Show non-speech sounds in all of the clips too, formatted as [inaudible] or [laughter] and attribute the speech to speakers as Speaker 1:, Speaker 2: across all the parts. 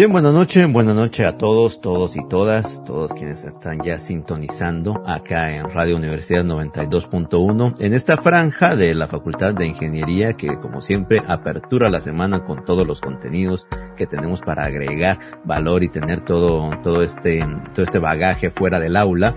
Speaker 1: Bien, buenas noches, buenas noches a todos, todos y todas, todos quienes están ya sintonizando acá en Radio Universidad 92.1, en esta franja de la Facultad de Ingeniería que como siempre apertura la semana con todos los contenidos que tenemos para agregar valor y tener todo, todo este, todo este bagaje fuera del aula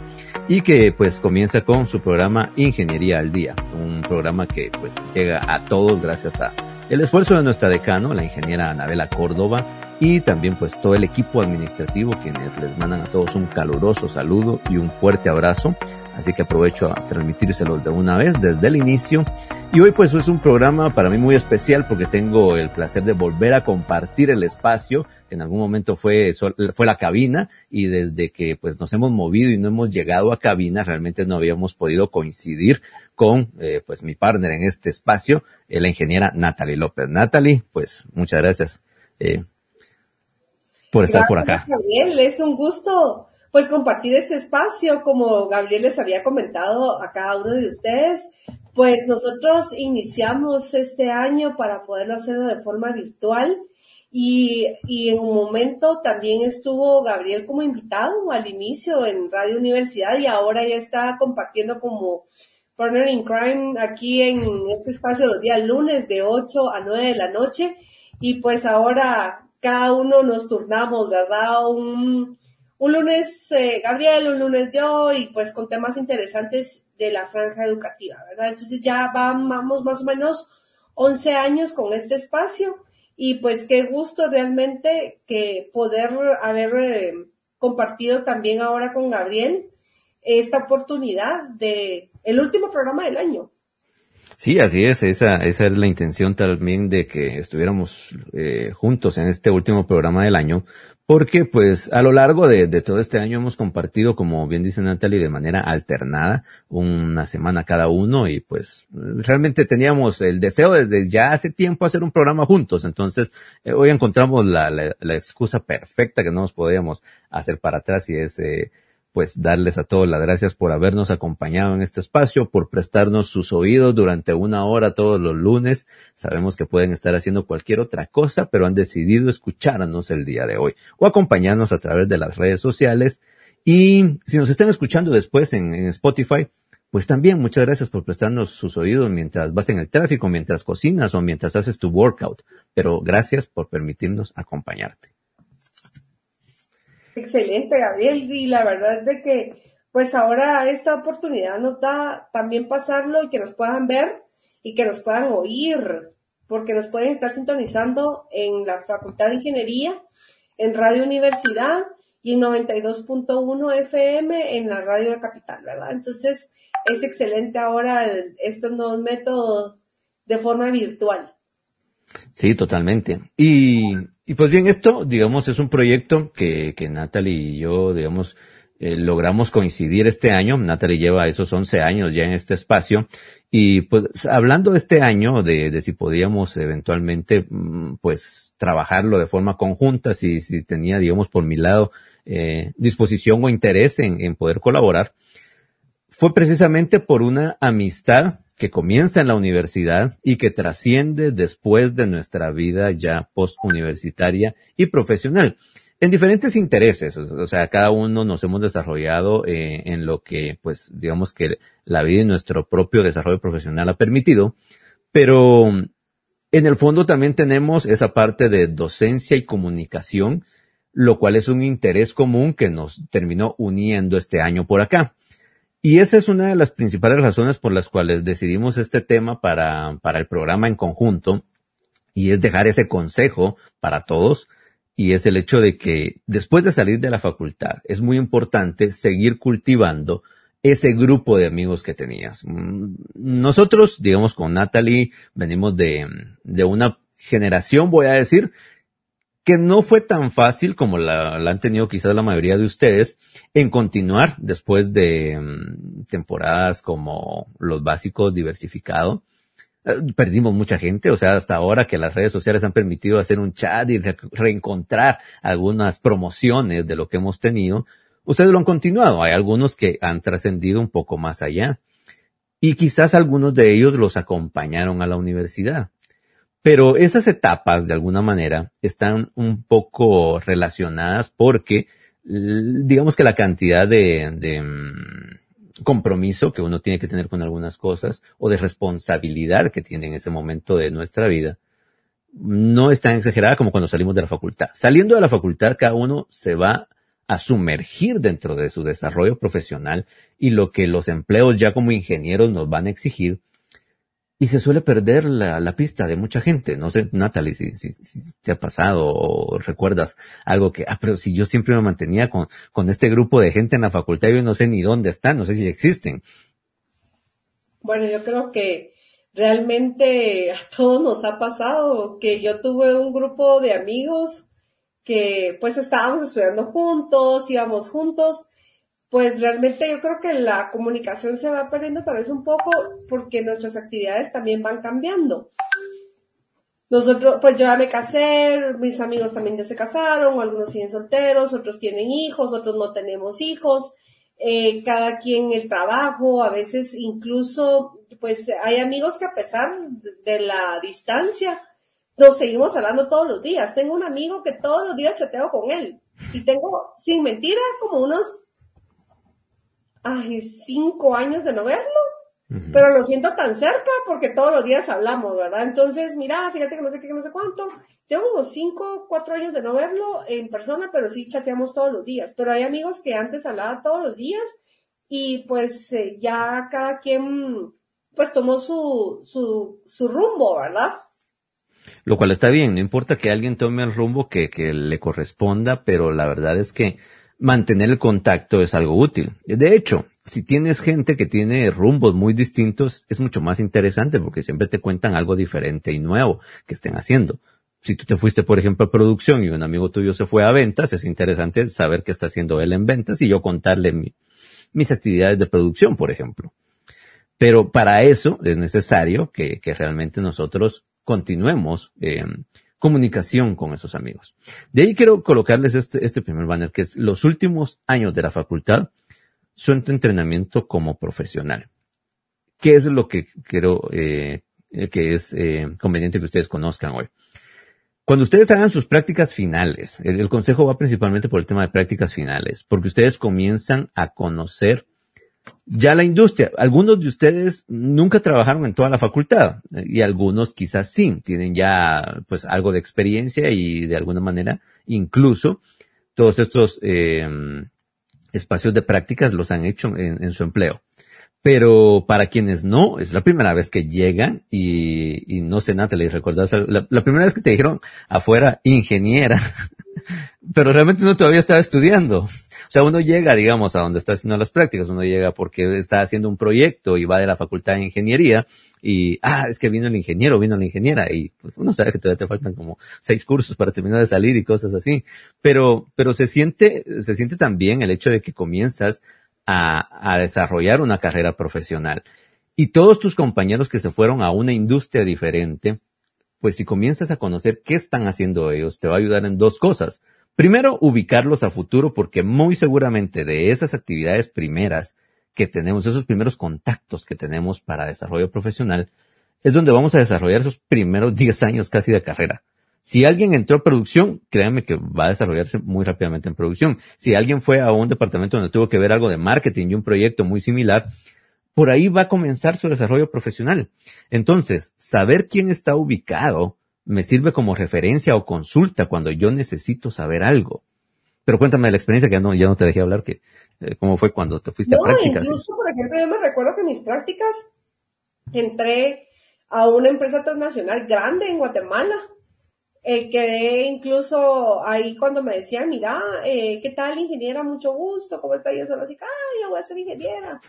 Speaker 1: y que pues comienza con su programa Ingeniería al Día, un programa que pues llega a todos gracias a el esfuerzo de nuestra decano, la ingeniera Anabela Córdoba, y también pues todo el equipo administrativo quienes les mandan a todos un caluroso saludo y un fuerte abrazo. Así que aprovecho a transmitírselos de una vez desde el inicio. Y hoy pues es un programa para mí muy especial porque tengo el placer de volver a compartir el espacio en algún momento fue, fue la cabina y desde que pues nos hemos movido y no hemos llegado a cabina realmente no habíamos podido coincidir con eh, pues mi partner en este espacio, eh, la ingeniera Natalie López. Natalie, pues muchas gracias. Eh, por estar por acá.
Speaker 2: Gabriel, es un gusto pues compartir este espacio, como Gabriel les había comentado a cada uno de ustedes, pues nosotros iniciamos este año para poderlo hacerlo de forma virtual. Y, y en un momento también estuvo Gabriel como invitado al inicio en Radio Universidad y ahora ya está compartiendo como partner in crime aquí en este espacio los días lunes de 8 a 9 de la noche. Y pues ahora cada uno nos turnamos, ¿verdad? Un, un lunes eh, Gabriel, un lunes yo, y pues con temas interesantes de la franja educativa, ¿verdad? Entonces ya vamos más o menos 11 años con este espacio y pues qué gusto realmente que poder haber eh, compartido también ahora con Gabriel esta oportunidad de el último programa del año.
Speaker 1: Sí, así es, esa, esa es la intención también de que estuviéramos eh, juntos en este último programa del año, porque pues a lo largo de, de, todo este año hemos compartido, como bien dice Natalie, de manera alternada, una semana cada uno y pues realmente teníamos el deseo desde ya hace tiempo hacer un programa juntos, entonces eh, hoy encontramos la, la, la, excusa perfecta que no nos podíamos hacer para atrás y es eh, pues darles a todos las gracias por habernos acompañado en este espacio, por prestarnos sus oídos durante una hora todos los lunes. Sabemos que pueden estar haciendo cualquier otra cosa, pero han decidido escucharnos el día de hoy o acompañarnos a través de las redes sociales. Y si nos están escuchando después en, Spotify, pues también muchas gracias por prestarnos sus oídos mientras vas en el tráfico, mientras cocinas o mientras haces tu workout. Pero gracias por permitirnos acompañarte.
Speaker 2: Excelente, Gabriel. Y la verdad es de que, pues ahora esta oportunidad nos da también pasarlo y que nos puedan ver y que nos puedan oír, porque nos pueden estar sintonizando en la Facultad de Ingeniería, en Radio Universidad y en 92.1 FM en la Radio de Capital, ¿verdad? Entonces, es excelente ahora estos nuevos métodos de forma virtual.
Speaker 1: Sí, totalmente. Y y pues bien, esto, digamos, es un proyecto que, que Natalie y yo, digamos, eh, logramos coincidir este año. Natalie lleva esos 11 años ya en este espacio. Y pues hablando este año, de, de si podíamos eventualmente, mm, pues, trabajarlo de forma conjunta, si, si tenía, digamos, por mi lado, eh, disposición o interés en, en poder colaborar, fue precisamente por una amistad que comienza en la universidad y que trasciende después de nuestra vida ya postuniversitaria y profesional. En diferentes intereses, o sea, cada uno nos hemos desarrollado eh, en lo que, pues, digamos que la vida y nuestro propio desarrollo profesional ha permitido, pero en el fondo también tenemos esa parte de docencia y comunicación, lo cual es un interés común que nos terminó uniendo este año por acá. Y esa es una de las principales razones por las cuales decidimos este tema para, para el programa en conjunto, y es dejar ese consejo para todos, y es el hecho de que después de salir de la facultad es muy importante seguir cultivando ese grupo de amigos que tenías. Mm, nosotros, digamos, con Natalie, venimos de, de una generación, voy a decir, que no fue tan fácil como la, han tenido quizás la mayoría de ustedes en continuar después de um, temporadas como los básicos diversificado. Uh, perdimos mucha gente, o sea, hasta ahora que las redes sociales han permitido hacer un chat y re reencontrar algunas promociones de lo que hemos tenido, ustedes lo han continuado. Hay algunos que han trascendido un poco más allá. Y quizás algunos de ellos los acompañaron a la universidad. Pero esas etapas, de alguna manera, están un poco relacionadas porque, digamos que la cantidad de, de mm, compromiso que uno tiene que tener con algunas cosas o de responsabilidad que tiene en ese momento de nuestra vida, no es tan exagerada como cuando salimos de la facultad. Saliendo de la facultad, cada uno se va a sumergir dentro de su desarrollo profesional y lo que los empleos ya como ingenieros nos van a exigir y se suele perder la, pista de mucha gente. No sé, Natalie, si, te ha pasado o recuerdas algo que, ah, pero si yo siempre me mantenía con, con este grupo de gente en la facultad, yo no sé ni dónde están, no sé si existen.
Speaker 2: Bueno, yo creo que realmente a todos nos ha pasado que yo tuve un grupo de amigos que pues estábamos estudiando juntos, íbamos juntos, pues realmente yo creo que la comunicación se va perdiendo tal vez un poco porque nuestras actividades también van cambiando. Nosotros, pues yo ya me casé, mis amigos también ya se casaron, algunos siguen solteros, otros tienen hijos, otros no tenemos hijos, eh, cada quien el trabajo, a veces incluso, pues hay amigos que a pesar de la distancia, nos seguimos hablando todos los días. Tengo un amigo que todos los días chateo con él. Y tengo, sin mentira, como unos, ay, cinco años de no verlo. Pero lo siento tan cerca porque todos los días hablamos, ¿verdad? Entonces, mira, fíjate que no sé qué, no sé cuánto. Tengo unos cinco, cuatro años de no verlo en persona, pero sí chateamos todos los días. Pero hay amigos que antes hablaba todos los días y pues eh, ya cada quien pues tomó su, su, su rumbo, ¿verdad?
Speaker 1: Lo cual está bien, no importa que alguien tome el rumbo que, que le corresponda, pero la verdad es que mantener el contacto es algo útil. De hecho, si tienes gente que tiene rumbos muy distintos, es mucho más interesante porque siempre te cuentan algo diferente y nuevo que estén haciendo. Si tú te fuiste, por ejemplo, a producción y un amigo tuyo se fue a ventas, es interesante saber qué está haciendo él en ventas y yo contarle mis actividades de producción, por ejemplo. Pero para eso es necesario que, realmente nosotros continuemos en comunicación con esos amigos. De ahí quiero colocarles este, este primer banner, que es los últimos años de la facultad, su entrenamiento como profesional. ¿Qué es lo que quiero eh, que es eh, conveniente que ustedes conozcan hoy? Cuando ustedes hagan sus prácticas finales, el, consejo va principalmente por el tema de prácticas finales, porque ustedes comienzan a conocer ya la industria, algunos de ustedes nunca trabajaron en toda la facultad y algunos quizás sí, tienen ya pues algo de experiencia y de alguna manera incluso todos estos eh, espacios de prácticas los han hecho en, su empleo. Pero para quienes no, es la primera vez que llegan y, no sé, Natalie, ¿recuerdas? La, la primera vez que te dijeron afuera ingeniera, [laughs] pero realmente uno todavía estaba estudiando. O sea, uno llega, digamos, a donde está haciendo las prácticas, uno llega porque está haciendo un proyecto y va de la facultad de ingeniería y, ah, es que vino el ingeniero, vino la ingeniera y pues uno sabe que todavía te faltan como seis cursos para terminar de salir y cosas así. Pero, pero se siente, se siente también el hecho de que comienzas a, a desarrollar una carrera profesional. Y todos tus compañeros que se fueron a una industria diferente, pues si comienzas a conocer qué están haciendo ellos, te va a ayudar en dos cosas. Primero, ubicarlos a futuro porque muy seguramente de esas actividades primeras que tenemos, esos primeros contactos que tenemos para desarrollo profesional, es donde vamos a desarrollar esos primeros [laughs] 10 años casi de carrera. Si alguien entró a producción, créanme que va a desarrollarse muy rápidamente en producción. Si alguien fue a un departamento donde tuvo que ver algo de marketing y un proyecto muy similar, por ahí va a comenzar su desarrollo profesional. Entonces, saber quién está ubicado me sirve como referencia o consulta cuando yo necesito saber algo. Pero cuéntame de la experiencia que ya no, ya no te dejé hablar, que eh, cómo fue cuando te fuiste a prácticas.
Speaker 2: Incluso, por ejemplo, yo me recuerdo que mis prácticas entré a una empresa transnacional grande en Guatemala eh, quedé incluso ahí cuando me decían, mira, eh, ¿qué tal ingeniera? Mucho gusto, ¿cómo está? yo solo así, ah, yo voy a ser ingeniera.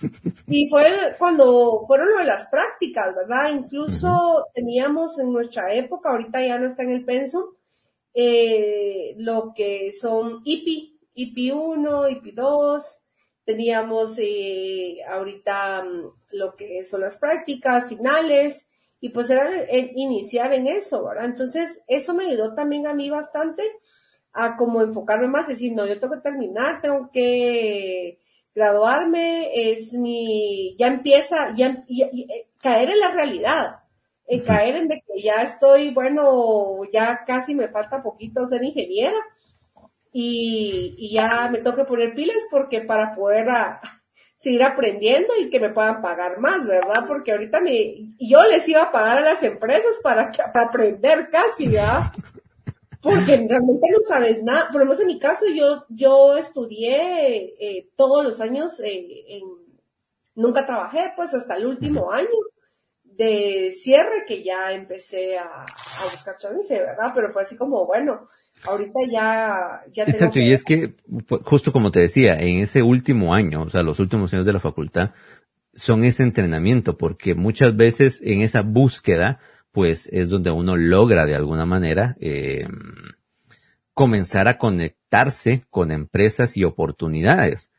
Speaker 2: [laughs] y fue cuando fueron lo de las prácticas, ¿verdad? Incluso teníamos en nuestra época, ahorita ya no está en el pensum, eh, lo que son IPI, IPI 1, IPI 2, teníamos eh, ahorita mm, lo que son las prácticas finales, y pues era iniciar en eso, ¿verdad? Entonces, eso me ayudó también a mí bastante a como enfocarme más, decir, no, yo tengo que terminar, tengo que graduarme, es mi, ya empieza, ya, eh, caer en la realidad. en caer en de que ya estoy, bueno, ya casi me falta poquito ser ingeniera y, y ya me toque poner pilas porque para poder a, seguir aprendiendo y que me puedan pagar más, ¿verdad? Porque ahorita me, yo les iba a pagar a las empresas para, para aprender casi, ¿verdad? Porque realmente no sabes nada. Por lo menos en mi caso, yo, yo estudié eh, todos los años en, nunca trabajé, pues hasta el último año de cierre que ya empecé a, a buscar chance, ¿verdad? Pero fue así como, bueno, ahorita ya, ya
Speaker 1: Exacto, y es que, justo como te decía, en ese último año, o sea, los últimos años de la facultad, son ese entrenamiento, porque muchas veces en esa búsqueda, pues es donde uno logra de alguna manera eh, comenzar a conectarse con empresas y oportunidades.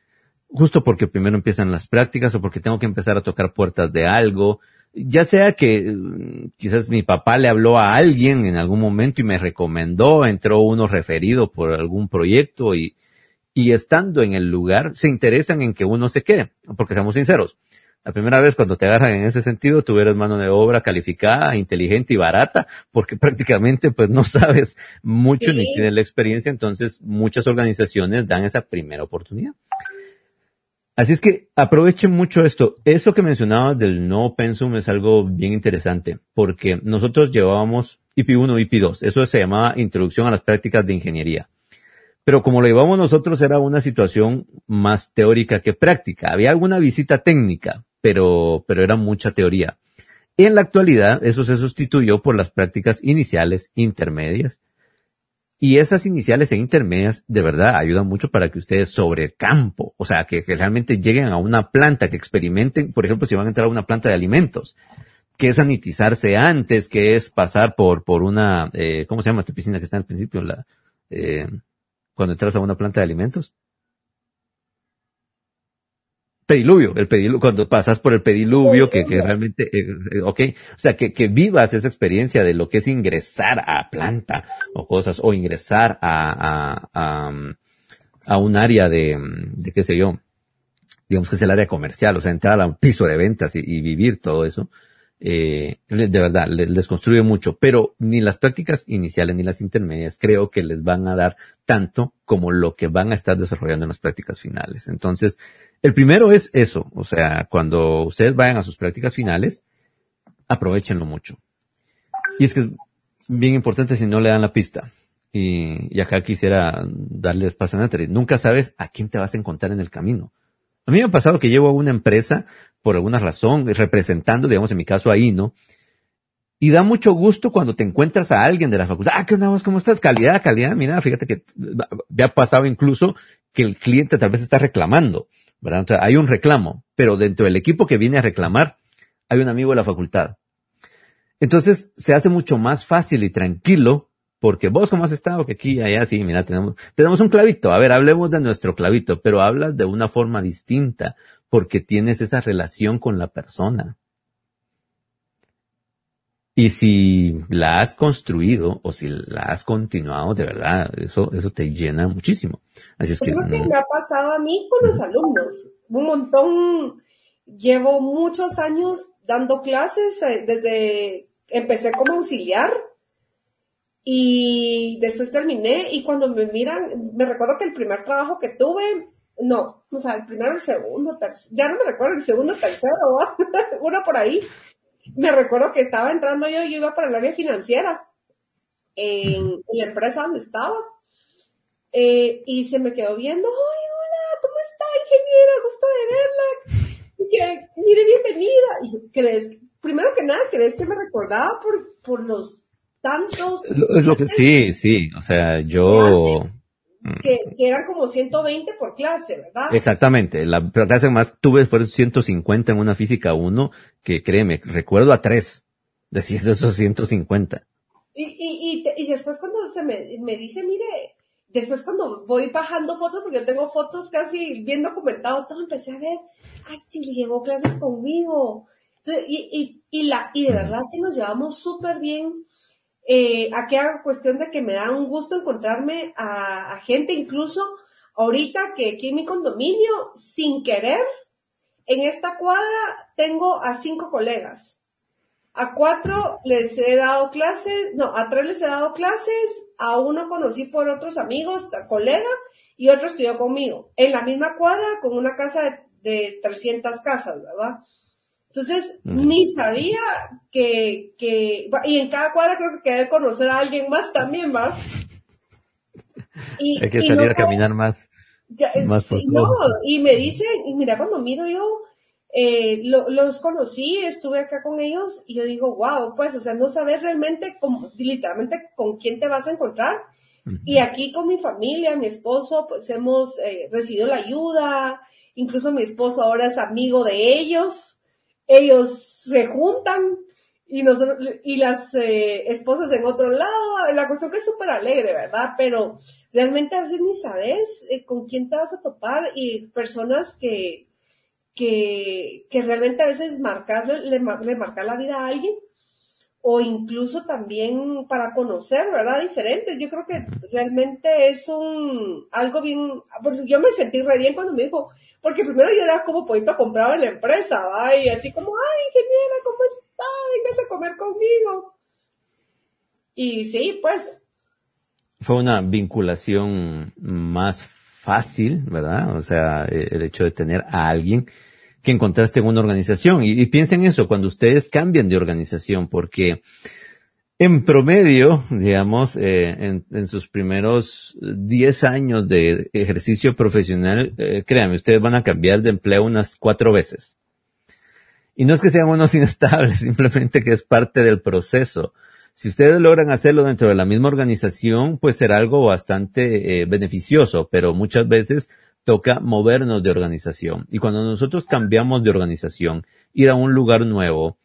Speaker 1: Justo porque primero empiezan las prácticas o porque tengo que empezar a tocar puertas de algo, ya sea que mm, quizás mi papá le habló a alguien en algún momento y me recomendó, entró uno referido por algún proyecto y, y estando en el lugar se interesan en que uno se quede, porque seamos sinceros. La primera vez cuando te agarran en ese sentido, tú eres mano de obra calificada, inteligente y barata, porque [laughs] prácticamente pues no sabes mucho ni tienes la experiencia, entonces muchas organizaciones dan esa primera oportunidad. Así es que aprovechen mucho esto. Eso que mencionabas del no pensum es algo bien interesante, porque nosotros llevábamos IP1, IP2. Eso se llamaba Introducción a las Prácticas de Ingeniería. Pero como lo llevamos nosotros era una situación más teórica que práctica. Había alguna visita técnica, pero, pero era mucha teoría. En la actualidad, eso se sustituyó por las prácticas iniciales, intermedias y esas iniciales e intermedias de verdad ayudan mucho para que ustedes sobre el campo, o sea, que, realmente lleguen a una planta, que experimenten, por ejemplo, si van a entrar a una planta de alimentos, que es sanitizarse antes, que es pasar por, por una, eh, ¿cómo se llama esta piscina que está al principio? La, eh, cuando entras a una planta de alimentos pediluvio, el pediluvio, cuando pasas por el pediluvio, que, que realmente, eh, eh, ok, o sea, que, que vivas esa experiencia de lo que es ingresar a planta o cosas, o ingresar a, a, a, un área de, de qué sé yo, digamos que es el área comercial, o sea, entrar a un piso de ventas y, vivir todo eso, eh, de verdad, les, construye mucho, pero ni las prácticas iniciales ni las intermedias creo que les van a dar tanto como lo que van a estar desarrollando en las prácticas finales. Entonces, el primero es eso, o sea, cuando ustedes vayan a sus prácticas finales, aprovechenlo mucho. Y es que es bien importante si no le dan la pista. Y, acá quisiera darle espacio a Natalie. Nunca sabes a quién te vas a encontrar en el camino. A mí me ha pasado que llevo a una empresa por alguna razón, representando, digamos, en mi caso ahí, ¿no? Y da mucho gusto cuando te encuentras a alguien de la facultad. Ah, ¿qué onda ¿Cómo estás? Calidad, calidad. Mira, fíjate que me ha pasado incluso que el cliente tal vez está reclamando. Hay un reclamo, pero dentro del equipo que viene a reclamar hay un amigo de la facultad. Entonces se hace mucho más fácil y tranquilo porque vos cómo has estado, que aquí, allá, sí, mira, tenemos, tenemos un clavito. A ver, hablemos de nuestro clavito, pero hablas de una forma distinta porque tienes esa relación con la persona. Y si la has construido o si la has continuado, de verdad, eso, eso te llena muchísimo. Así es que.
Speaker 2: Creo que mm. me ha pasado a mí con los alumnos. Un montón. Llevo muchos años dando clases eh, desde empecé como auxiliar y después terminé y cuando me miran, me recuerdo que el primer trabajo que tuve, no, o sea, el primero, el segundo, ya no me recuerdo, el segundo, tercero, [laughs] uno por ahí me recuerdo que estaba entrando yo, yo iba para el área financiera en, la empresa donde estaba. Eh, y se me quedó viendo, ay, hola, ¿cómo está, ingeniera? Gusto de verla. que, mire, bienvenida. Y crees, primero que nada, ¿crees que me recordaba por, por los tantos?
Speaker 1: Lo, que, sí, sí, o sea, yo...
Speaker 2: Mm. que, que, eran como 120 por clase, ¿verdad?
Speaker 1: Exactamente. La clase más tuve fueron 150 en una física 1, que créeme, recuerdo a tres de esos 150.
Speaker 2: Y, y, y, y después cuando se me, me dice, mire, después cuando voy bajando fotos, porque yo tengo fotos casi bien documentado, todo empecé a ver, ay, sí, llevó clases conmigo. y, y, y, la, y de verdad que nos llevamos súper bien eh, aquí hago cuestión de que me da un gusto encontrarme a, gente, incluso ahorita que aquí en mi condominio, sin querer, en esta cuadra tengo a cinco colegas. A cuatro les he dado clases, no, a tres les he dado clases, a uno conocí por otros amigos, colega, y otro estudió conmigo, en la misma cuadra, con una casa de, 300 casas, ¿verdad? Entonces, ni sabía que, que, y en cada cuadra creo que debe conocer a alguien más también, ¿va? [laughs]
Speaker 1: Hay que salir a caminar más. más
Speaker 2: no, y me dicen, y mira, cuando miro yo, eh, los conocí, estuve acá con ellos y yo digo, wow, pues, o sea, no saber realmente, literalmente, con quién te vas a encontrar. Y aquí con mi familia, mi esposo, pues hemos eh, recibido la ayuda, incluso mi esposo ahora es amigo de ellos, ellos se juntan y nosotros, y las eh, esposas en otro lado, la cuestión que es súper alegre, ¿verdad? Pero realmente a veces ni sabes con quién te vas a topar y personas que, que, que realmente a veces marcarle, le, le marca la vida a alguien o incluso también para conocer, ¿verdad? Diferentes. Yo creo que realmente es un, algo bien, yo me sentí re bien cuando me dijo, porque primero yo era como poquito comprado en la empresa, ¿va? Y así como, ay, ingeniera, ¿cómo está? Vengas a comer conmigo. Y sí, pues.
Speaker 1: Fue una vinculación más fácil, ¿verdad? O sea, eh, el hecho de tener a alguien que encontraste en una organización. Y, piensen eso cuando ustedes cambian de organización, porque en promedio, digamos, eh, en, sus primeros 10 años de ejercicio profesional, eh, créanme, ustedes van a cambiar de empleo unas cuatro veces. Y no es que sean unos [laughs] inestables, simplemente que es parte del proceso. Si ustedes logran hacerlo dentro de la misma organización, pues será algo bastante eh, beneficioso, pero muchas veces toca movernos de organización. Y cuando nosotros cambiamos de organización, ir a un lugar nuevo,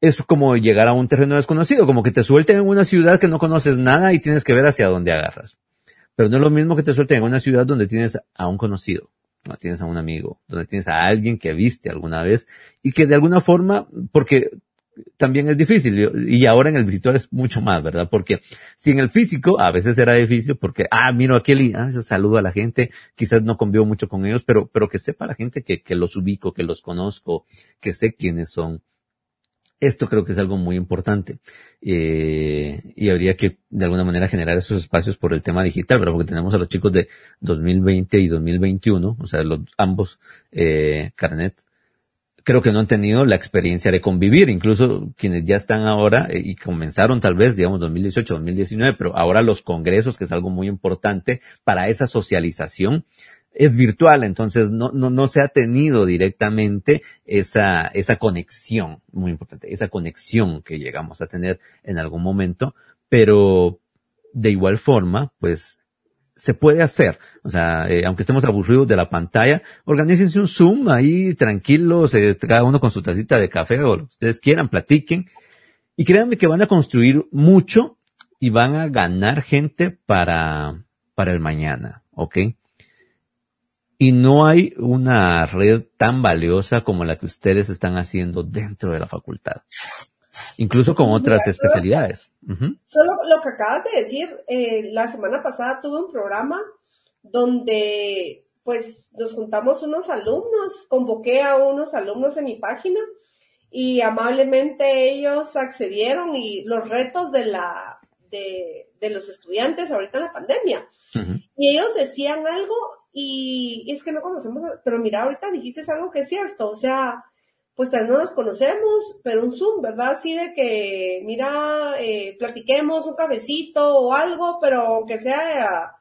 Speaker 1: es como llegar a un terreno desconocido, como que te suelten en una ciudad que no conoces nada y tienes que ver hacia dónde agarras. Pero no es lo mismo que te suelten en una ciudad donde tienes a un conocido, donde tienes a un amigo, donde tienes a alguien que viste alguna vez y que de alguna forma, porque también es difícil. Y ahora en el virtual es mucho más, ¿verdad? Porque si en el físico a veces era difícil porque, ah, miro a aquel y, ah, saludo a la gente, quizás no convivo mucho con ellos, pero, pero que sepa la gente que, que los ubico, que los conozco, que sé quiénes son. Esto creo que es algo muy importante. Eh, y habría que de alguna manera generar esos espacios por el tema digital, pero porque tenemos a los chicos de 2020 y 2021, o sea, los ambos eh, carnet creo que no han tenido la experiencia de convivir, incluso quienes ya están ahora eh, y comenzaron tal vez, digamos, 2018, 2019, pero ahora los congresos, que es algo muy importante para esa socialización, es virtual, entonces no, no, no se ha tenido directamente esa, esa conexión, muy importante, esa conexión que llegamos a tener en algún momento, pero de igual forma, pues se puede hacer. O sea, eh, aunque estemos aburridos de la pantalla, organícense un Zoom ahí tranquilos, eh, cada uno con su tacita de café o lo que ustedes quieran, platiquen. Y créanme que van a construir mucho y van a ganar gente para, para el mañana, ¿ok? Y no hay una red tan valiosa como la que ustedes están haciendo dentro de la facultad incluso con otras especialidades.
Speaker 2: Solo lo que acabas de decir, eh, la semana pasada tuve un programa donde pues nos juntamos unos alumnos, convoqué a unos alumnos en mi página y amablemente ellos accedieron y los retos de la de, los estudiantes ahorita en la pandemia. Y ellos decían algo y, es que no conocemos, pero mira, ahorita dijiste algo que es cierto, o sea, pues no nos conocemos, pero un Zoom, ¿verdad? Así de que, mira, eh, platiquemos un cabecito o algo, pero aunque sea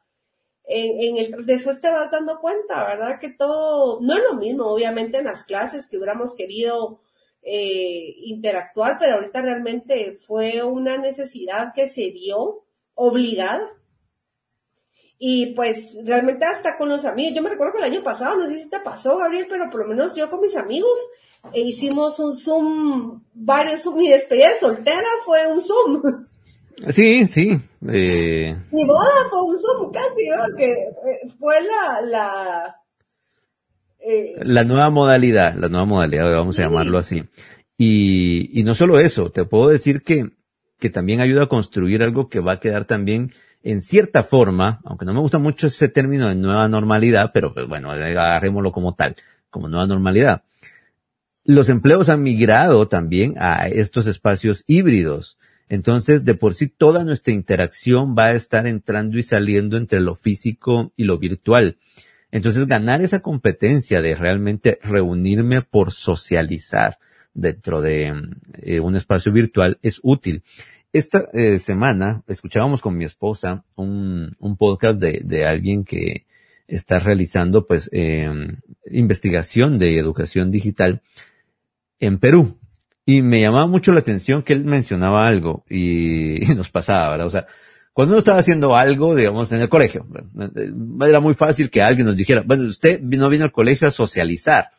Speaker 2: en, el, después te vas dando cuenta, ¿verdad? Que todo, no es lo mismo, obviamente, en las clases que hubiéramos querido eh, interactuar, pero ahorita realmente fue una necesidad que se dio obligada. Y pues realmente hasta con los amigos, yo me recuerdo que el año pasado, no sé si te pasó, Gabriel, pero por lo menos yo con mis amigos, e hicimos un Zoom, varios Zoom, mi despedida de soltera fue un Zoom. [laughs]
Speaker 1: Sí, sí. Eh...
Speaker 2: Mi boda fue un Zoom casi, porque eh, fue la... La,
Speaker 1: eh... la nueva modalidad, la nueva modalidad, vamos a llamarlo así. Y, y no solo eso, te puedo decir que, que también ayuda a construir algo que va a quedar también en cierta forma, aunque no me gusta mucho ese término de nueva normalidad, pero pues bueno, agarrémoslo como tal, como nueva normalidad los empleos han migrado también a estos espacios híbridos. Entonces, de por sí, toda nuestra interacción va a estar entrando y saliendo entre lo físico y lo virtual. Entonces, ganar esa competencia de realmente reunirme por socializar dentro de eh, un espacio virtual es útil. Esta eh, semana escuchábamos con mi esposa un, podcast de, alguien que está realizando pues eh, investigación de educación digital en Perú. Y me llamaba mucho la atención que él mencionaba algo y, [laughs] y nos pasaba, ¿verdad? O sea, cuando uno estaba haciendo algo, digamos, en el colegio, era muy fácil que alguien nos dijera, bueno, usted no vino al colegio a socializar,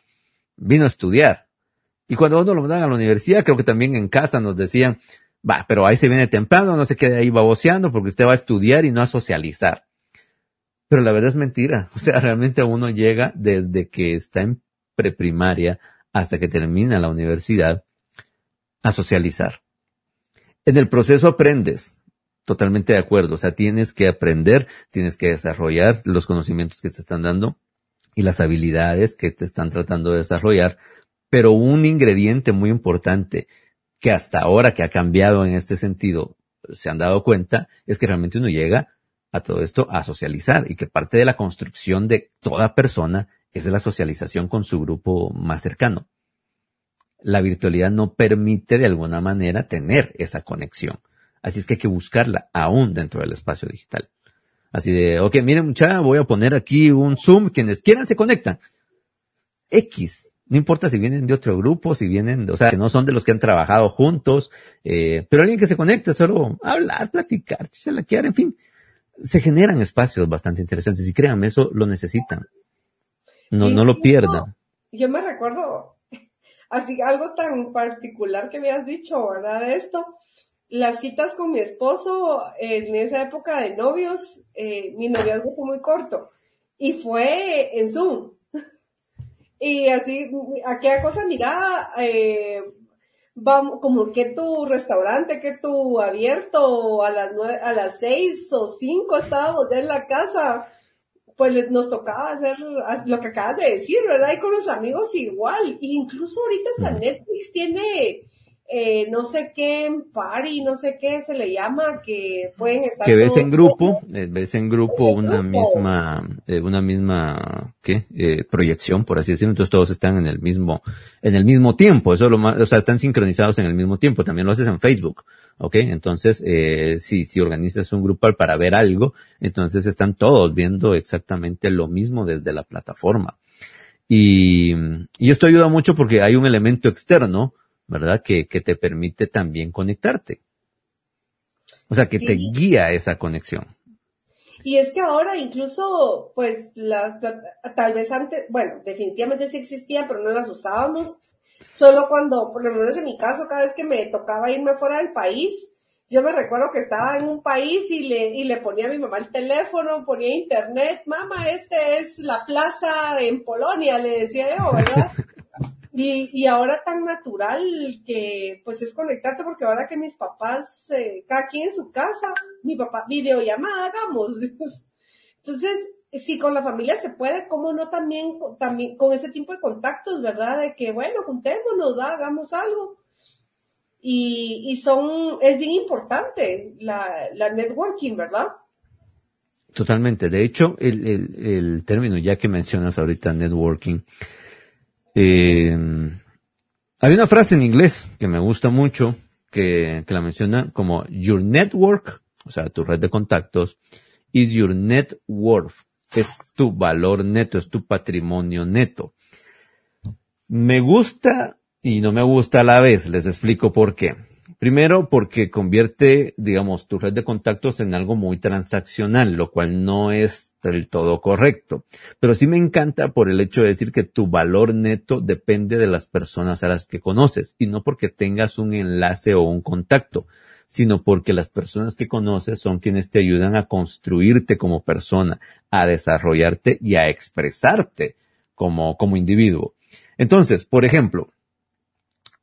Speaker 1: vino a estudiar. Y cuando uno lo mandaban a la universidad, creo que también en casa nos decían, va, pero ahí se viene temprano, no se quede ahí baboseando porque usted va a estudiar y no a socializar. Pero la verdad es mentira. [laughs] O sea, realmente uno llega desde que está en preprimaria hasta que termina la universidad a socializar. En el proceso aprendes. Totalmente de acuerdo. O sea, tienes que aprender, tienes que desarrollar los conocimientos que te están dando y las habilidades que te están tratando de desarrollar. Pero un ingrediente muy importante que hasta ahora que ha cambiado en este sentido, se han dado cuenta, es que realmente uno llega a todo esto a socializar y que parte de la construcción de toda persona es la socialización con su grupo más cercano. La virtualidad no permite de alguna manera tener esa conexión. Así es que hay que buscarla aún dentro del espacio digital. Así de, ok, miren mucha, voy a poner aquí un Zoom, quienes quieran se conectan. X, no importa si vienen de otro grupo, si vienen, o sea, que no son de los que han trabajado juntos, eh, pero alguien que se conecte, solo hablar, platicar, se la en fin. Se generan espacios bastante interesantes y créanme, eso lo necesitan. No, no lo pierdan.
Speaker 2: Yo me recuerdo, [laughs] así algo tan particular que me has dicho, ¿verdad? Esto, las citas con mi esposo en esa época de novios, eh, mi noviazgo fue muy corto y fue en Zoom. Y así, aquella cosa, mira, eh, vamos, como que tu restaurante, que tu abierto a las nueve, a las seis o cinco estábamos ya en la casa, pues nos tocaba hacer lo que acabas de decir, ¿verdad? Y con los amigos igual. Y incluso ahorita hasta Netflix tiene eh, no sé qué party, no sé qué se le llama, que pueden estar.
Speaker 1: Que ves en grupo, eh, ves en grupo una misma, eh, una misma, ¿qué? Eh, proyección, por así decirlo. Entonces todos están en el mismo, en el mismo tiempo. Eso lo más, o sea, están sincronizados en el mismo tiempo. También lo haces en Facebook. ¿ok? Entonces, eh, si, si organizas un grupo para ver algo, entonces están todos viendo exactamente lo mismo desde la plataforma. Y, y esto ayuda mucho porque hay un elemento externo, ¿verdad? Que, que te permite también conectarte. O sea, que te guía esa conexión.
Speaker 2: Y es que ahora incluso, pues, las, tal vez antes, bueno, definitivamente sí existían, pero no las usábamos. Solo cuando, por lo menos en mi caso, cada vez que me tocaba irme fuera del país, yo me recuerdo que estaba en un país y le, y le ponía a mi mamá el teléfono, ponía internet, mamá, este es la plaza en Polonia, le decía yo, ¿verdad? [laughs] Y, y ahora tan natural que pues es conectarte porque ahora que mis papás, eh, cada quien en su casa, mi papá, videollamada, hagamos. [laughs] Entonces, si con la familia se puede, ¿cómo no también, también con ese tipo de contactos, verdad? De que, bueno, juntémonos, ¿va? hagamos algo. Y, y son, es bien importante la, la networking, ¿verdad?
Speaker 1: Totalmente. De hecho, el, el, el término, ya que mencionas ahorita networking, eh, hay una frase en inglés que me gusta mucho, que, que la menciona como Your network, o sea, tu red de contactos, is your net worth. Es tu valor neto, es tu patrimonio neto. Me gusta y no me gusta a la vez. Les explico por qué. Primero, porque convierte, digamos, tu red de contactos en algo muy transaccional, lo cual no es del todo correcto. Pero sí me encanta por el hecho de decir que tu valor neto depende de las personas a las que conoces y no porque tengas un enlace o un contacto, sino porque las personas que conoces son quienes te ayudan a construirte como persona, a desarrollarte y a expresarte como, como individuo. Entonces, por ejemplo,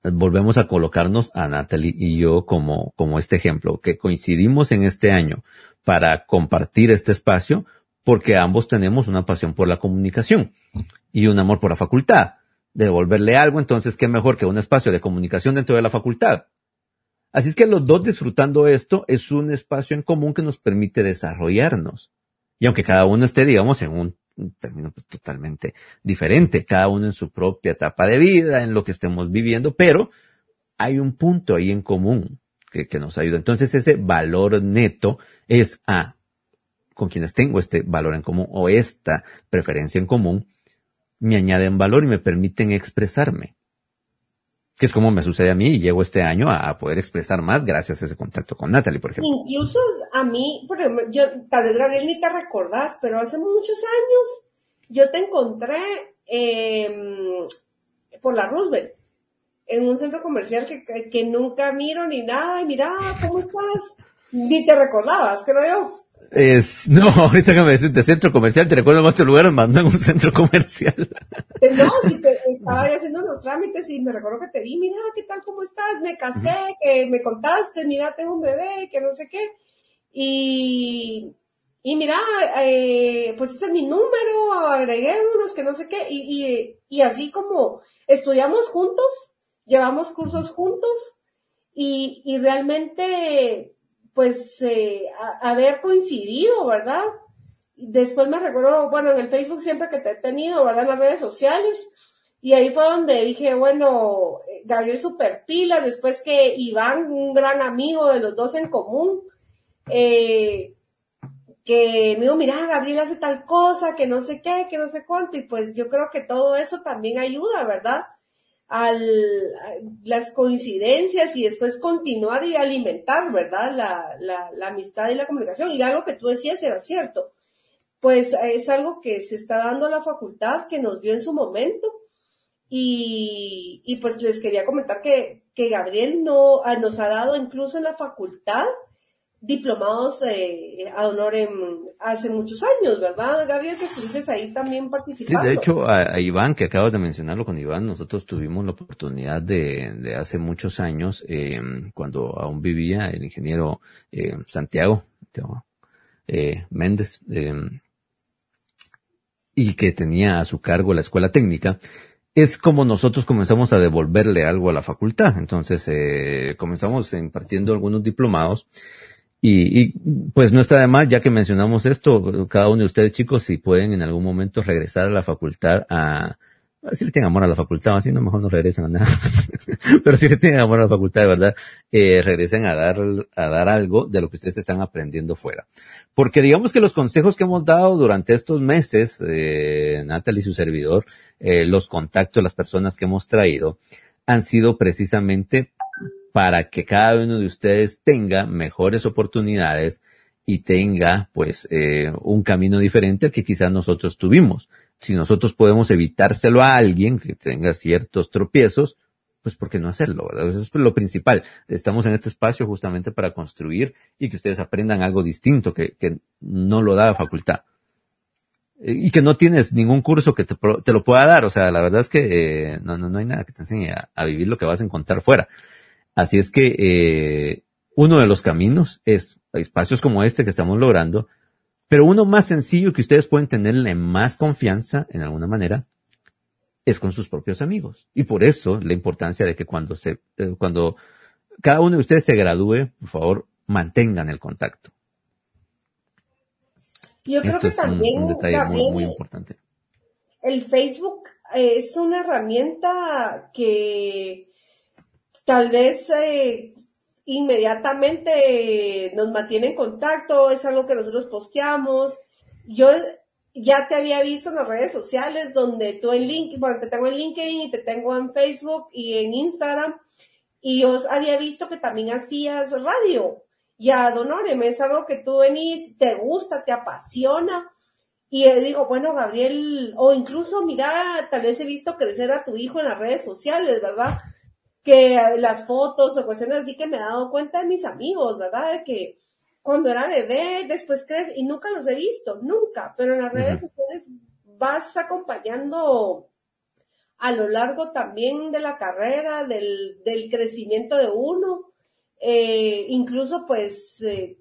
Speaker 1: volvemos a colocarnos a Natalie y yo como, como este ejemplo, que coincidimos en este año para compartir este espacio porque ambos tenemos una pasión por la comunicación y un amor por la facultad. devolverle algo, entonces qué mejor que un espacio de comunicación dentro de la facultad. Así es que los dos disfrutando esto es un espacio en común que nos permite desarrollarnos. Y aunque cada uno esté, digamos, en un, término pues, totalmente diferente, cada uno en su propia etapa de vida, en lo que estemos viviendo, pero hay un punto ahí en común que, nos ayuda. Entonces ese valor neto es a con quienes tengo este valor en común o esta preferencia en común, me añaden valor y me permiten expresarme que es como me sucede a mí y llego este año a, poder expresar más gracias a ese contacto con Natalie, por ejemplo.
Speaker 2: Incluso a mí, por ejemplo, yo, tal vez Gabriel ni te recordás, pero hace muchos años yo te encontré em, por la Roosevelt, en un centro comercial que, que, nunca miro ni nada, y mira, ¿cómo estás? Ni te recordabas, creo yo.
Speaker 1: Es, [laughs] no, ahorita que me decís de centro comercial, te recuerdo en otro lugar, me en un centro comercial. [laughs]
Speaker 2: Eh, no, si te, [laughs] estaba haciendo unos trámites y me recuerdo que te vi, mira, ¿qué tal, cómo estás? Me casé, que me contaste, mira, tengo un bebé, que no sé qué. Y, y mira, eh, pues este es mi número, agregué unos que no sé qué, y, y, y así como estudiamos juntos, llevamos cursos juntos, y, y realmente pues eh, haber coincidido, ¿verdad? Después me recuerdo, bueno, en el Facebook siempre que te he tenido, ¿verdad? En las redes sociales. Y ahí fue donde dije, bueno, Gabriel Superpila, después que Iván, un gran amigo de los dos en común, eh, que me dijo, mira, Gabriel hace tal cosa, que no sé qué, que no sé cuánto, y pues yo creo que todo eso también ayuda, ¿verdad? Al, las coincidencias y después continuar y alimentar, ¿verdad? La, la, la amistad y la comunicación. Y algo que tú decías era cierto. Pues es algo que se está dando a la facultad, que nos dio en su momento. Y, y pues les quería comentar que, que Gabriel no, nos ha dado incluso en la facultad diplomados eh, a honor en, hace muchos años, ¿verdad, Gabriel? Que estuviste ahí también participando.
Speaker 1: Sí, de hecho, a, Iván, que acabas de mencionarlo con Iván, nosotros tuvimos la oportunidad de, de hace muchos años, eh, cuando aún vivía el ingeniero eh, Santiago, eh, Méndez, eh, y que tenía a su cargo la escuela técnica, es como nosotros comenzamos a devolverle algo a la facultad. Entonces, eh, comenzamos impartiendo algunos diplomados y, y, pues no está de más, ya que mencionamos esto, cada uno de ustedes chicos, si pueden en algún momento regresar a la facultad a, si le tienen amor a la facultad, así no mejor no regresen a nada. [laughs] Pero si le tienen amor a la facultad, de verdad, eh, regresen a dar, a dar algo de lo que ustedes están aprendiendo fuera. Porque digamos que los consejos que hemos dado durante estos meses, eh, Natalie y su servidor, eh, los contactos, las personas que hemos traído, han sido precisamente para que cada uno de ustedes tenga mejores oportunidades y tenga pues eh, un camino diferente al que quizás nosotros tuvimos. Si nosotros podemos evitárselo a alguien que tenga ciertos tropiezos, pues ¿por qué no hacerlo? ¿verdad? Eso es lo principal. Estamos en este espacio justamente para construir y que ustedes aprendan algo distinto que, que no lo da la facultad. Y que no tienes ningún curso que te, te lo pueda dar. O sea, la verdad es que eh, no, no, no hay nada que te enseñe a vivir lo que vas a encontrar fuera. Así es que eh, uno de los caminos es espacios como este que estamos logrando, pero uno más sencillo que ustedes pueden tenerle más confianza en alguna manera es con sus propios amigos. Y por eso la importancia de que cuando se, eh, cuando cada uno de ustedes se gradúe, por favor, mantengan el contacto.
Speaker 2: Yo creo que
Speaker 1: es
Speaker 2: también,
Speaker 1: un, un detalle muy, muy importante.
Speaker 2: El Facebook es una herramienta que tal vez eh, inmediatamente nos mantiene en contacto, es algo que nosotros posteamos. Yo ya te había visto en las redes sociales donde tú en LinkedIn, bueno, te tengo en LinkedIn y te tengo en Facebook y en Instagram, y yo había visto que también hacías radio. Y a Donorem es algo que tú venís, te gusta, te apasiona. Y digo, bueno, Gabriel, o incluso mira, tal vez he visto crecer a tu hijo en las redes sociales, ¿verdad? Que las fotos o cuestiones así que me he dado cuenta de mis amigos, ¿verdad? De que cuando era bebé, después crees, y nunca los he visto, nunca, pero en las redes sociales vas acompañando a lo largo también de la carrera, del, del crecimiento de uno, eh, incluso pues, eh,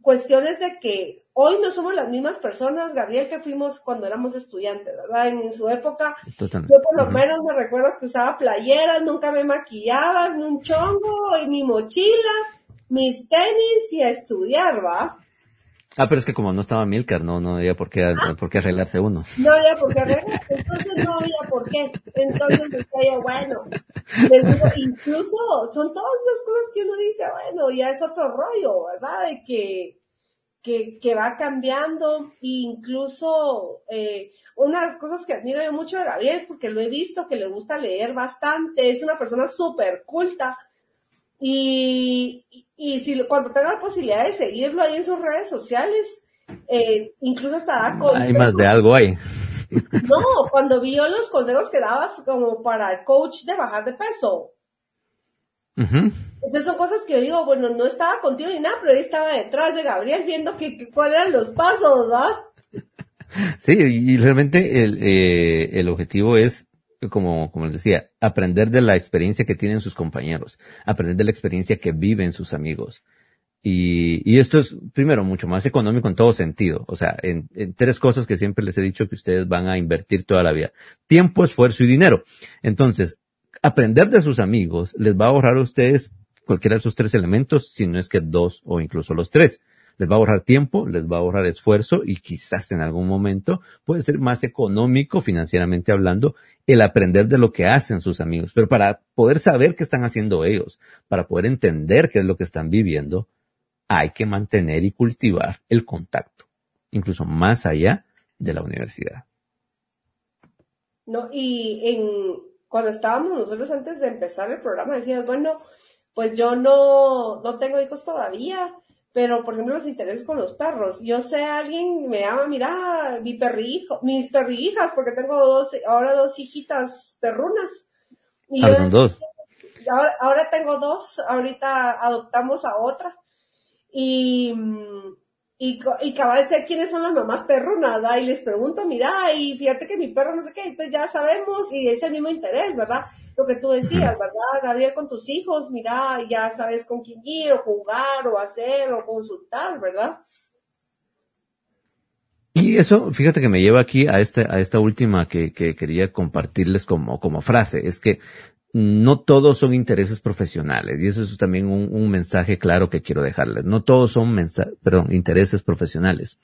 Speaker 2: cuestiones de que hoy no somos las mismas personas, Gabriel, que fuimos cuando éramos estudiantes, ¿verdad? En, su época,
Speaker 1: Totalmente.
Speaker 2: yo por lo menos me recuerdo que usaba playeras, nunca me maquillaba, ni un chongo, y mi mochila, mis tenis y a estudiar, ¿va?
Speaker 1: Ah, pero es que como no estaba Milcar, no, no había por qué, por qué arreglarse uno.
Speaker 2: No había por qué arreglarse, entonces no había por qué. Entonces decía yo, bueno, les digo, incluso son todas esas cosas que uno dice, bueno, ya es otro rollo, ¿verdad? De que, que, que va cambiando, e incluso eh, una de las cosas que admiro yo mucho de Gabriel, porque lo he visto que le gusta leer bastante, es una persona súper culta, y, y si cuando tenga la posibilidad de seguirlo ahí en sus redes sociales, eh, incluso hasta da
Speaker 1: Hay más de algo ahí.
Speaker 2: No, cuando vio los consejos que dabas como para el coach de bajar de peso. Entonces son cosas que yo digo, bueno, no estaba contigo ni nada, pero ahí estaba detrás de Gabriel viendo que, que cuáles eran los pasos, ¿verdad? [laughs]
Speaker 1: Sí, y realmente el, eh, el objetivo es como, como les decía, aprender de la experiencia que tienen sus compañeros, aprender de la experiencia que viven sus amigos. Y, y esto es, primero, mucho más económico en todo sentido. O sea, en, en, tres cosas que siempre les he dicho que ustedes van a invertir toda la vida. Tiempo, esfuerzo y dinero. Entonces, aprender de sus amigos les va a ahorrar a ustedes cualquiera de esos tres elementos, si no es que dos o incluso los tres les va a ahorrar tiempo, les va a ahorrar esfuerzo y quizás en algún momento puede ser más económico financieramente hablando el aprender de lo que hacen sus amigos. Pero para poder saber qué están haciendo ellos, para poder entender qué es lo que están viviendo, hay que mantener y cultivar el contacto, incluso más allá de la universidad.
Speaker 2: No, y en, cuando estábamos nosotros antes de empezar el programa decías, bueno, pues yo no, no tengo hijos todavía, pero por ejemplo los intereses con los perros. Yo sé alguien me llama, mira, mi perrijo, mis perrijas, porque tengo dos, ahora dos hijitas perrunas.
Speaker 1: Y ahora son dos.
Speaker 2: Ahora, ahora, tengo dos, ahorita adoptamos a otra. Y, y, y cabal sé quiénes son las mamás perrunas, ¿verdad? Y les pregunto, mira, y fíjate que mi perro no sé qué, entonces ya sabemos, y es el mismo interés, ¿verdad? lo que tú decías, ¿verdad, Gabriel? Con tus hijos, mira, ya sabes con quién ir, o jugar, o hacer, o consultar, ¿verdad?
Speaker 1: Y eso, fíjate que me lleva aquí a esta, a esta última que, que quería compartirles como, como frase, es que no todos son intereses profesionales, y eso es también un, un mensaje claro que quiero dejarles. No todos son perdón, intereses profesionales.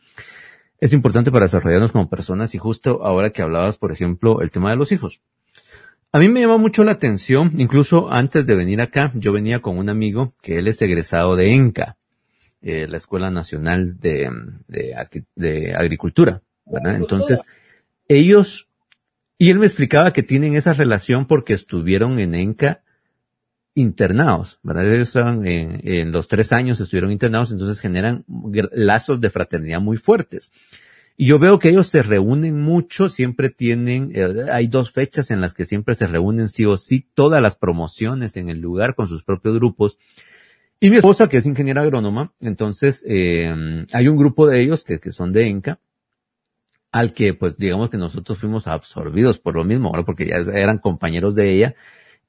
Speaker 1: Es importante para desarrollarnos como personas y justo ahora que hablabas, por ejemplo, el tema de los hijos. A mí me llama mucho la atención, incluso antes de venir acá, yo venía con un amigo que él es egresado de ENCA, eh, la Escuela Nacional de, de, de Agricultura, ¿verdad? Entonces, ellos, y él me explicaba que tienen esa relación porque estuvieron en ENCA internados, ¿verdad? Ellos estaban en, los tres años estuvieron internados, entonces generan lazos de fraternidad muy fuertes. Y yo veo que ellos se reúnen mucho, siempre tienen, eh, hay dos fechas en las que siempre se reúnen sí o sí todas las promociones en el lugar con sus propios grupos. Y mi esposa, que es ingeniera agrónoma, entonces eh, hay un grupo de ellos que son de ENCA, al que pues digamos que nosotros fuimos absorbidos por lo mismo, porque ya eran compañeros de ella,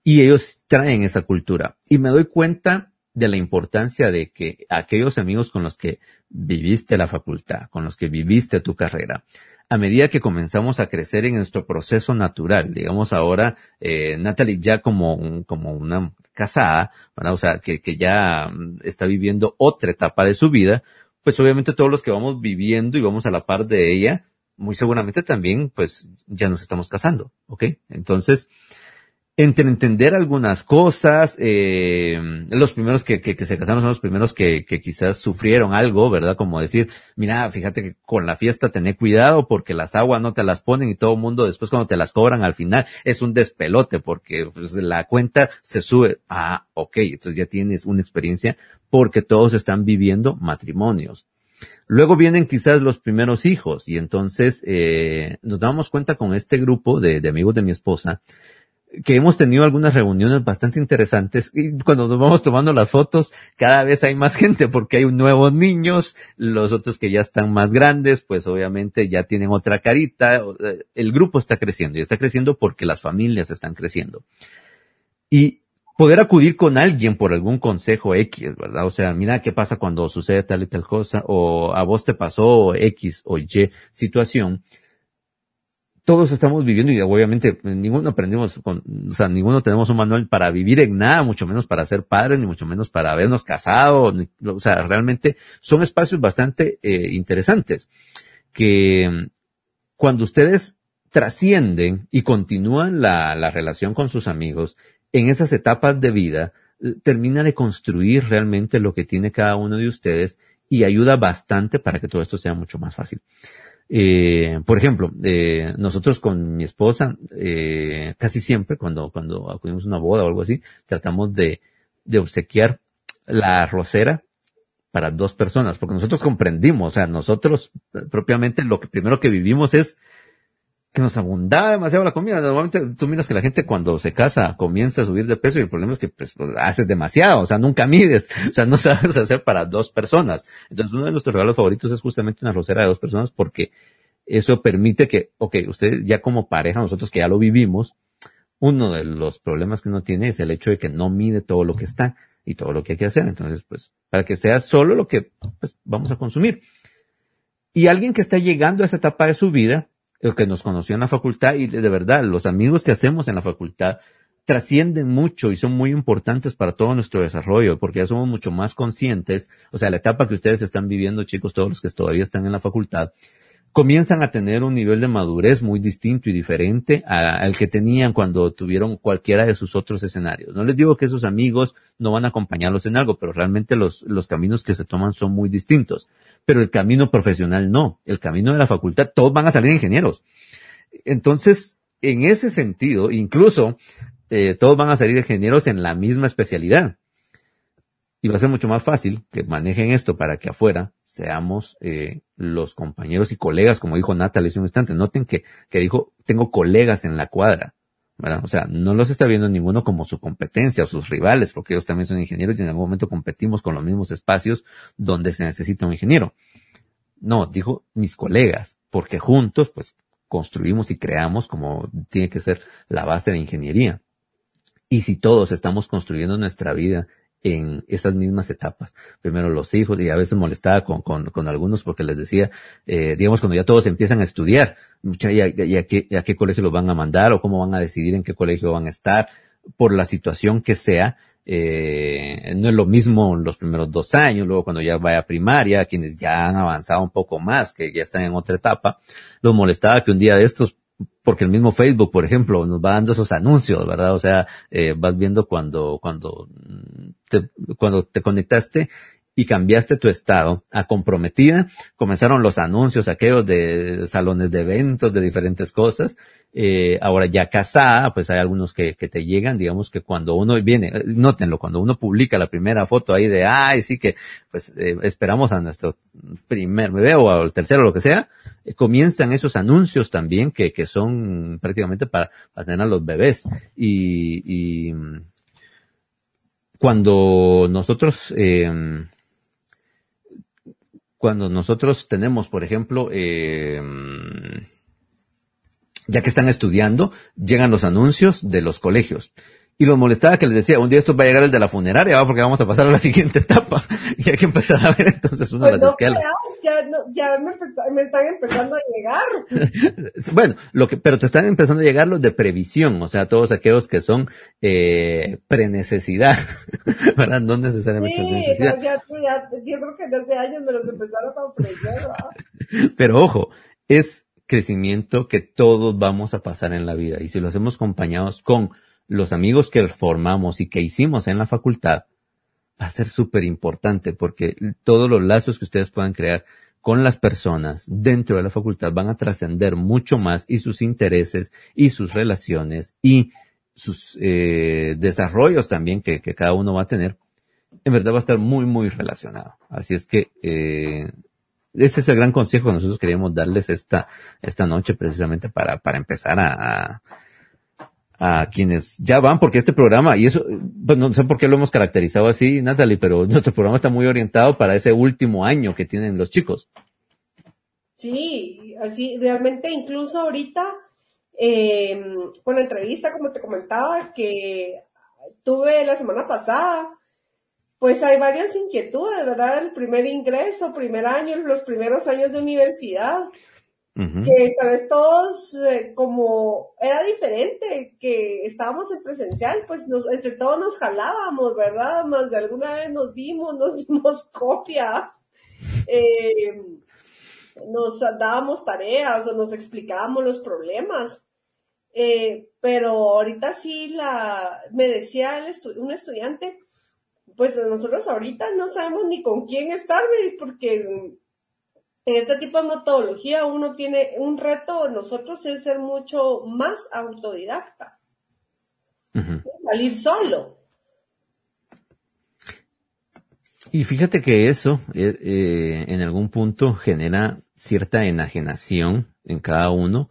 Speaker 1: y ellos traen esa cultura. Y me doy cuenta de la importancia de que aquellos amigos con los que viviste la facultad, con los que viviste tu carrera, a medida que comenzamos a crecer en nuestro proceso natural, digamos ahora, eh, Natalie ya como, como una casada, ¿verdad? o sea, que, que ya está viviendo otra etapa de su vida, pues obviamente todos los que vamos viviendo y vamos a la par de ella, muy seguramente también, pues ya nos estamos casando, ¿ok? Entonces, entre entender algunas cosas, eh, los primeros que, que, que, se casaron son los primeros que, que quizás sufrieron algo, ¿verdad? Como decir, mira, fíjate que con la fiesta tené cuidado porque las aguas no te las ponen y todo el mundo después cuando te las cobran al final es un despelote porque pues, la cuenta se sube. Ah, ok, entonces ya tienes una experiencia porque todos están viviendo matrimonios. Luego vienen quizás los primeros hijos y entonces eh, nos damos cuenta con este grupo de, de amigos de mi esposa que hemos tenido algunas reuniones bastante interesantes y cuando nos vamos tomando las fotos cada vez hay más [laughs] gente porque hay nuevos niños, los otros que ya están más grandes pues obviamente ya tienen otra carita, el grupo está creciendo y está creciendo porque las familias están creciendo. Y poder acudir con alguien por algún consejo X, ¿verdad? O sea, mira qué pasa cuando sucede tal y tal cosa, o a vos te pasó X o Y situación. Todos estamos viviendo y obviamente pues, ninguno aprendimos con, o sea, ninguno tenemos un manual para vivir en nada, mucho menos para ser padres, ni mucho menos para habernos casado, o sea, realmente son espacios bastante eh, interesantes que cuando ustedes trascienden y continúan la, la relación con sus amigos, en esas etapas de vida, eh, termina de construir realmente lo que tiene cada uno de ustedes y ayuda bastante para que todo esto sea mucho más fácil. Eh, por ejemplo, eh, nosotros con mi esposa, eh, casi siempre cuando, cuando acudimos a una boda o algo así, tratamos de, de obsequiar la rosera para dos personas, porque nosotros comprendimos, o sea, nosotros eh, propiamente lo que primero que vivimos es que nos abundaba demasiado la comida. Normalmente tú miras que la gente cuando se casa comienza a subir de peso y el problema es que pues, pues, haces demasiado, o sea, nunca mides, o sea, no [laughs] sabes hacer para dos personas. Entonces uno de nuestros regalos favoritos es justamente una rosera de dos personas porque eso permite que, ok, ustedes ya como pareja, nosotros que ya lo vivimos, uno de los problemas que uno tiene es el hecho de que no mide todo lo que está y todo lo que hay que hacer. Entonces, pues, para que sea solo lo que pues, vamos a consumir. Y alguien que está llegando a esa etapa de su vida, el que nos conoció en la facultad y de verdad, los amigos que hacemos en la facultad trascienden mucho y son muy importantes para todo nuestro desarrollo, porque ya somos mucho más conscientes, o sea, la etapa que ustedes están viviendo, chicos, todos los que todavía están en la facultad, comienzan a tener un nivel de madurez muy distinto y diferente al que tenían cuando tuvieron cualquiera de sus otros escenarios. No les digo que esos amigos no van a acompañarlos en algo, pero realmente los, los caminos que se toman son muy distintos. Pero el camino profesional no. El camino de la facultad, todos van a salir ingenieros. Entonces, en ese sentido, incluso eh, todos van a salir ingenieros en la misma especialidad y va a ser mucho más fácil que manejen esto para que afuera seamos eh, los compañeros y colegas, como dijo Natalie hace un instante. Noten que, que dijo, tengo colegas en la cuadra. ¿verdad? O sea, no los está viendo ninguno como su competencia o sus rivales, porque ellos también son ingenieros y en algún momento competimos con los mismos espacios donde se necesita un ingeniero. No, dijo mis colegas, porque juntos, pues, construimos y creamos como tiene que ser la base de ingeniería. Y si todos estamos construyendo nuestra vida en esas mismas etapas. Primero los hijos y a veces molestaba con, con, con algunos porque les decía, eh, digamos, cuando ya todos empiezan a estudiar, ¿y a, y, a qué, a qué colegio los van a mandar o cómo van a decidir en qué colegio van a estar por la situación que sea. Eh, no es lo mismo los primeros dos años, luego cuando ya vaya a primaria, quienes ya han avanzado un poco más, que ya están en otra etapa, los molestaba que un día de estos porque el mismo Facebook, por ejemplo, nos va dando esos anuncios, ¿verdad? O sea, eh, vas viendo cuando, cuando te, cuando te conectaste y cambiaste tu estado a comprometida, comenzaron los anuncios aquellos de salones de eventos, de diferentes cosas. Eh, ahora ya casada, pues hay algunos que, que te llegan, digamos que cuando uno viene, nótenlo, cuando uno publica la primera foto ahí de, ay, sí que, pues eh, esperamos a nuestro primer bebé o al tercero lo que sea, eh, comienzan esos anuncios también que, que son prácticamente para, para tener a los bebés. Y, y cuando nosotros, eh, cuando nosotros tenemos, por ejemplo, eh, ya que están estudiando, llegan los anuncios de los colegios y los molestaba que les decía, un día esto va a llegar el de la funeraria, ¿va? porque vamos a pasar a la [laughs] siguiente etapa. [laughs] Y hay que empezar a ver entonces una pues de las no escalas.
Speaker 2: Ya, no, ya me, me, están empezando a llegar. [laughs]
Speaker 1: bueno, lo que, pero te están empezando a llegar los de previsión, o sea, todos aquellos que son eh, prenecesidad, ¿verdad? No necesariamente
Speaker 2: sí, necesidad. Ya, ya, yo creo que desde años me los empezaron a ofrecer,
Speaker 1: Pero ojo, es crecimiento que todos vamos a pasar en la vida. Y si lo hacemos acompañados con los amigos que formamos y que hicimos en la facultad, va a ser súper importante porque todos los lazos que ustedes puedan crear con las personas dentro de la facultad van a trascender mucho más y sus intereses y sus relaciones y sus eh, desarrollos también que, que, cada uno va a tener, en verdad va a estar muy, muy relacionado. Así es que eh, ese es el gran consejo que nosotros queríamos darles esta, esta noche precisamente para, para empezar a, a quienes ya van, porque este programa, y eso, pues no sé por qué lo hemos caracterizado así, Natalie, pero nuestro programa está muy orientado para ese último año que tienen los chicos.
Speaker 2: Sí, así, realmente incluso ahorita, eh, con la entrevista, como te comentaba, que tuve la semana pasada, pues hay varias inquietudes, ¿verdad? El primer ingreso, primer año, los primeros años de universidad, que tal vez todos, eh, como era diferente, que estábamos en presencial, pues nos, entre todos nos jalábamos, ¿verdad? Más de alguna vez nos vimos, [laughs] nos dimos copia, eh, nos dábamos tareas o nos explicábamos los problemas. Eh, pero ahorita sí la, me decía el un estudiante, pues nosotros ahorita no sabemos ni con quién estar, porque en este tipo de metodología uno tiene un reto, nosotros es ser mucho más autodidacta, salir solo.
Speaker 1: Y fíjate que eso eh, eh, en algún punto genera cierta enajenación en cada uno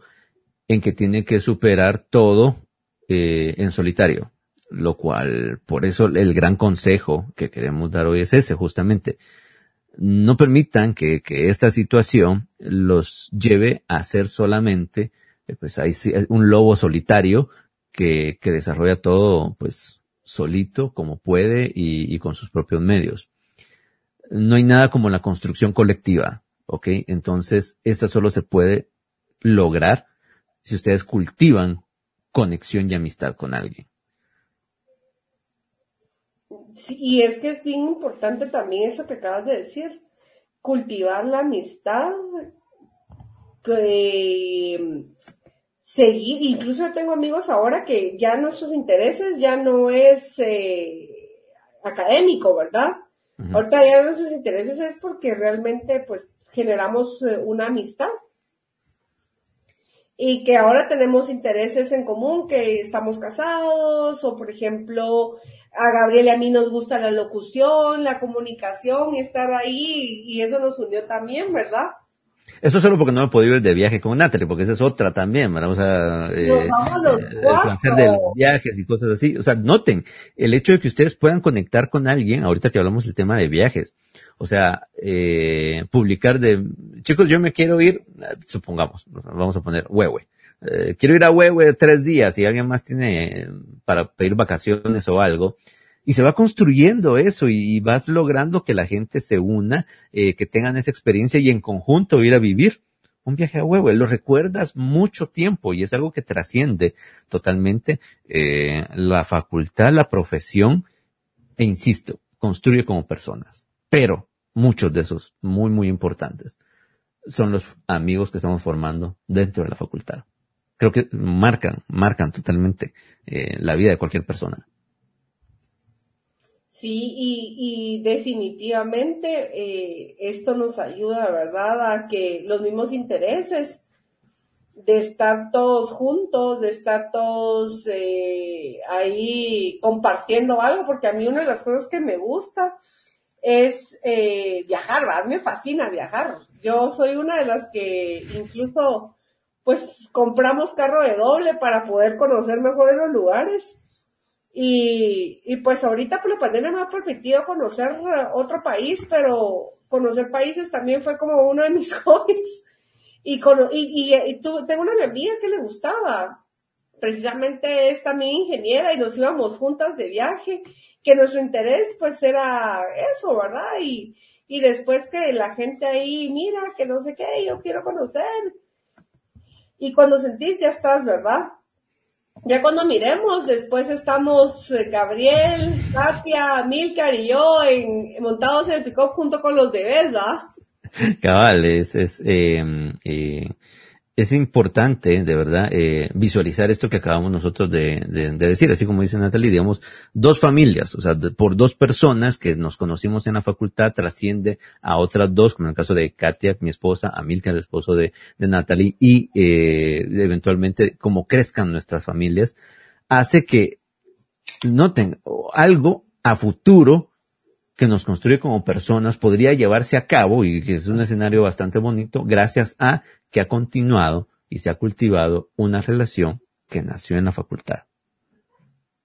Speaker 1: en que tiene que superar todo eh, en solitario, lo cual, por eso el gran consejo que queremos dar hoy es ese, justamente. No permitan que, que esta situación los lleve a ser solamente, eh, pues hay un lobo solitario que, que desarrolla todo, pues, solito, como puede y, y con sus propios medios. No hay nada como la construcción colectiva, ¿ok? Entonces, esta solo se puede lograr si ustedes cultivan conexión y amistad con alguien.
Speaker 2: Sí, y es que es bien importante también eso que acabas de decir, cultivar la amistad, seguir, incluso tengo amigos ahora que ya nuestros intereses ya no es eh, académico, ¿verdad? Ahorita ya nuestros intereses es porque realmente pues generamos eh, una amistad y que ahora tenemos intereses en común, que estamos casados, o por ejemplo, a Gabriel y a mí nos gusta la locución, la comunicación, estar ahí, y eso nos unió también, ¿verdad?
Speaker 1: Eso solo porque no me podido ir de viaje con Natalie, porque esa es otra también, ¿verdad? O sea, eh,
Speaker 2: eh
Speaker 1: hacer de los viajes y cosas así. O sea, noten el hecho de que ustedes puedan conectar con alguien, ahorita que hablamos del tema de viajes. O sea, eh, publicar de, chicos, yo me quiero ir, supongamos, vamos a poner Huehue. Eh, quiero ir a Huehue tres días y alguien más tiene para pedir vacaciones o algo y se va construyendo eso y, vas logrando que la gente se una, eh, que tengan esa experiencia y en conjunto ir a vivir un viaje a huevo. Lo recuerdas mucho tiempo y es algo que trasciende totalmente eh, la facultad, la profesión e insisto, construye como personas. Pero muchos de esos muy, muy importantes son los amigos que estamos formando dentro de la facultad. Creo que marcan, marcan totalmente eh, la vida de cualquier persona.
Speaker 2: Sí, y, definitivamente eh, esto nos ayuda, ¿verdad?, a que los mismos intereses de estar todos juntos, de estar todos eh, ahí compartiendo algo, porque a mí una de las cosas que me gusta es eh, viajar, ¿verdad? Me fascina viajar. Yo soy una de las que incluso, pues, compramos carro de doble para poder conocer mejor los lugares. Y, y pues ahorita por la pandemia me ha permitido conocer otro país, pero conocer países también fue como uno de mis [laughs] hobbies. Y, y, y, tengo una amiga que le gustaba. Precisamente es también ingeniera y nos íbamos juntas de viaje, que nuestro interés pues era eso, ¿verdad? Y, y después que la gente ahí, mira, que no sé qué, yo quiero conocer. Y cuando sentís ya estás, ¿verdad? Ya cuando miremos, después estamos eh, Gabriel, Katia, Milcar y yo en, montados en el pick junto con los bebés, ¿verdad?
Speaker 1: Cabal, es, es, eh, eh, es importante, de verdad, eh, visualizar esto que acabamos nosotros de, de, decir, así como dice Natalie, digamos, dos familias, o sea, por dos personas que nos conocimos en la facultad, trasciende a otras dos, como en el caso de Katia, mi esposa, a Milka, el esposo de, de Natalie, y eh, eventualmente, como crezcan nuestras familias, hace que noten algo a futuro que nos construye como personas podría llevarse a cabo y que es un escenario bastante bonito gracias a que ha continuado y se ha cultivado una relación que nació en la facultad.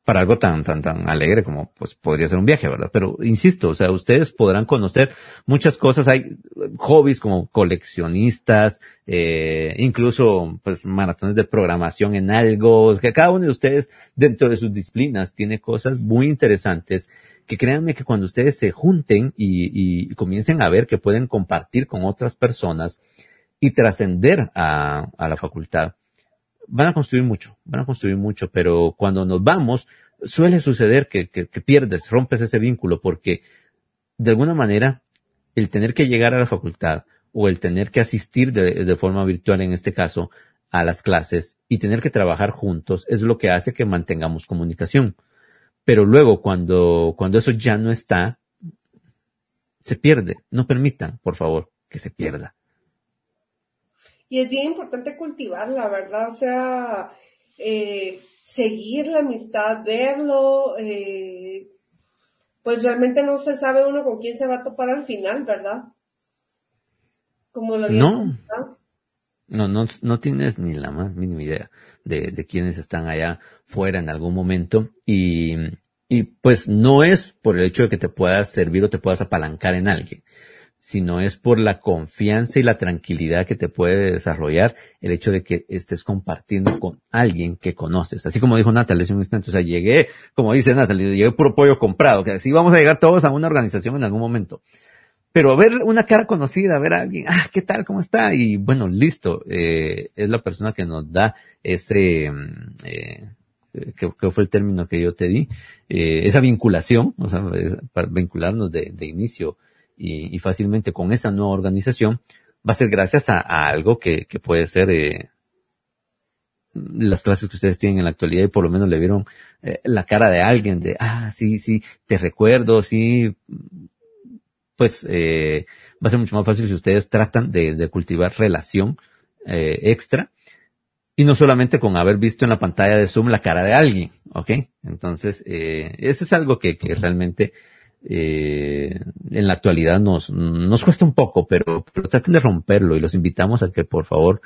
Speaker 1: Para algo tan, tan, tan alegre como pues podría ser un viaje, ¿verdad? Pero insisto, o sea, ustedes podrán conocer muchas cosas. Hay, hobbies como coleccionistas, eh, incluso pues maratones de programación en algo, que cada uno de ustedes dentro de sus disciplinas tiene cosas muy interesantes que créanme que cuando ustedes se junten y, y comiencen a ver que pueden compartir con otras personas y trascender a, a la facultad, van a construir mucho, van a construir mucho, pero cuando nos vamos, suele suceder que, que, que pierdes, rompes ese vínculo, porque de alguna manera el tener que llegar a la facultad o el tener que asistir de, de, forma virtual en este caso a las clases y tener que trabajar juntos es lo que hace que mantengamos comunicación. Pero luego cuando, cuando eso ya no está, se pierde. No permitan, por favor, que se pierda.
Speaker 2: Y es bien importante cultivarla, ¿verdad? O sea, eh, seguir la amistad, verlo, eh, pues realmente no se sabe uno con quién se va a topar al final, ¿verdad?
Speaker 1: Como lo no. No, no, no tienes ni la más mínima idea de, de quiénes están allá fuera en algún momento y, y pues no es por el hecho de que te puedas servir o te puedas apalancar en alguien, sino es por la confianza y la tranquilidad que te puede desarrollar el hecho de que estés compartiendo con alguien que conoces. Así como dijo Natalie hace un instante, o sea, llegué, como dice Natalie, llegué por pollo comprado, que así vamos a llegar todos a una organización en algún momento. Pero ver una cara conocida, ver a alguien, ah, ¿qué tal? ¿Cómo está? Y bueno, listo, eh, es la persona que nos da ese, mm, eh, que, fue el término que yo te di, eh, esa vinculación, o sea, para vincularnos de, de inicio y, y, fácilmente con esa nueva organización, va a ser gracias a, a algo que, que, puede ser eh, las clases que ustedes tienen en la actualidad y por lo menos le vieron eh, la cara de alguien de, ah, sí, sí, te recuerdo, sí, pues eh, va a ser mucho más fácil si ustedes tratan de, de cultivar relación eh, extra y no solamente con haber visto en la pantalla de Zoom la cara de alguien, ¿ok? Entonces, eh, eso es algo que, que realmente eh, en la actualidad nos, nos cuesta un poco, pero, pero traten de romperlo y los invitamos a que por favor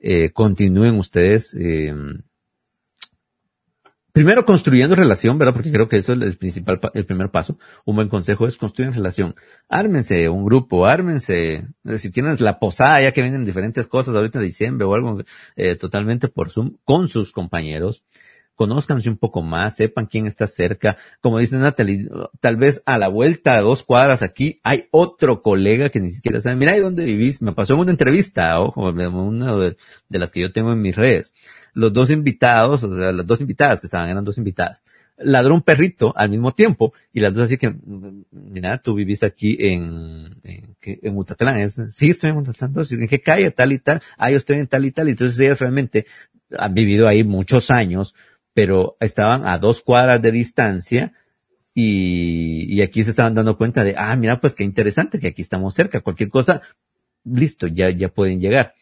Speaker 1: eh, continúen ustedes eh, primero construyendo relación, ¿verdad? Porque creo que eso es el principal, el primer paso. Un buen consejo es construir relación. Ármense un grupo, ármense. Si tienes la posada ya que vienen diferentes cosas ahorita en diciembre o algo eh, totalmente por Zoom con sus compañeros conózcanse un poco más, sepan quién está cerca. Como dice Natalie, tal vez a la vuelta a dos cuadras aquí hay otro colega que ni siquiera sabe, mira, ¿y dónde vivís? Me pasó en una entrevista, ojo, una de, las que yo tengo en mis redes. Los dos invitados, o sea, las dos invitadas que estaban, eran dos invitadas ladró un perrito al mismo tiempo y las dos así que, mira, tú vivís aquí en, en, en Mutatlán, es, sí estoy en Mutatlán, entonces, ¿en qué calle? Tal y tal, ah, yo estoy en tal y tal, entonces ellas realmente han vivido ahí muchos años, pero estaban a dos cuadras de distancia y, y, aquí se estaban dando cuenta de, ah, mira, pues qué interesante que aquí estamos cerca, cualquier cosa, listo, ya, ya pueden llegar.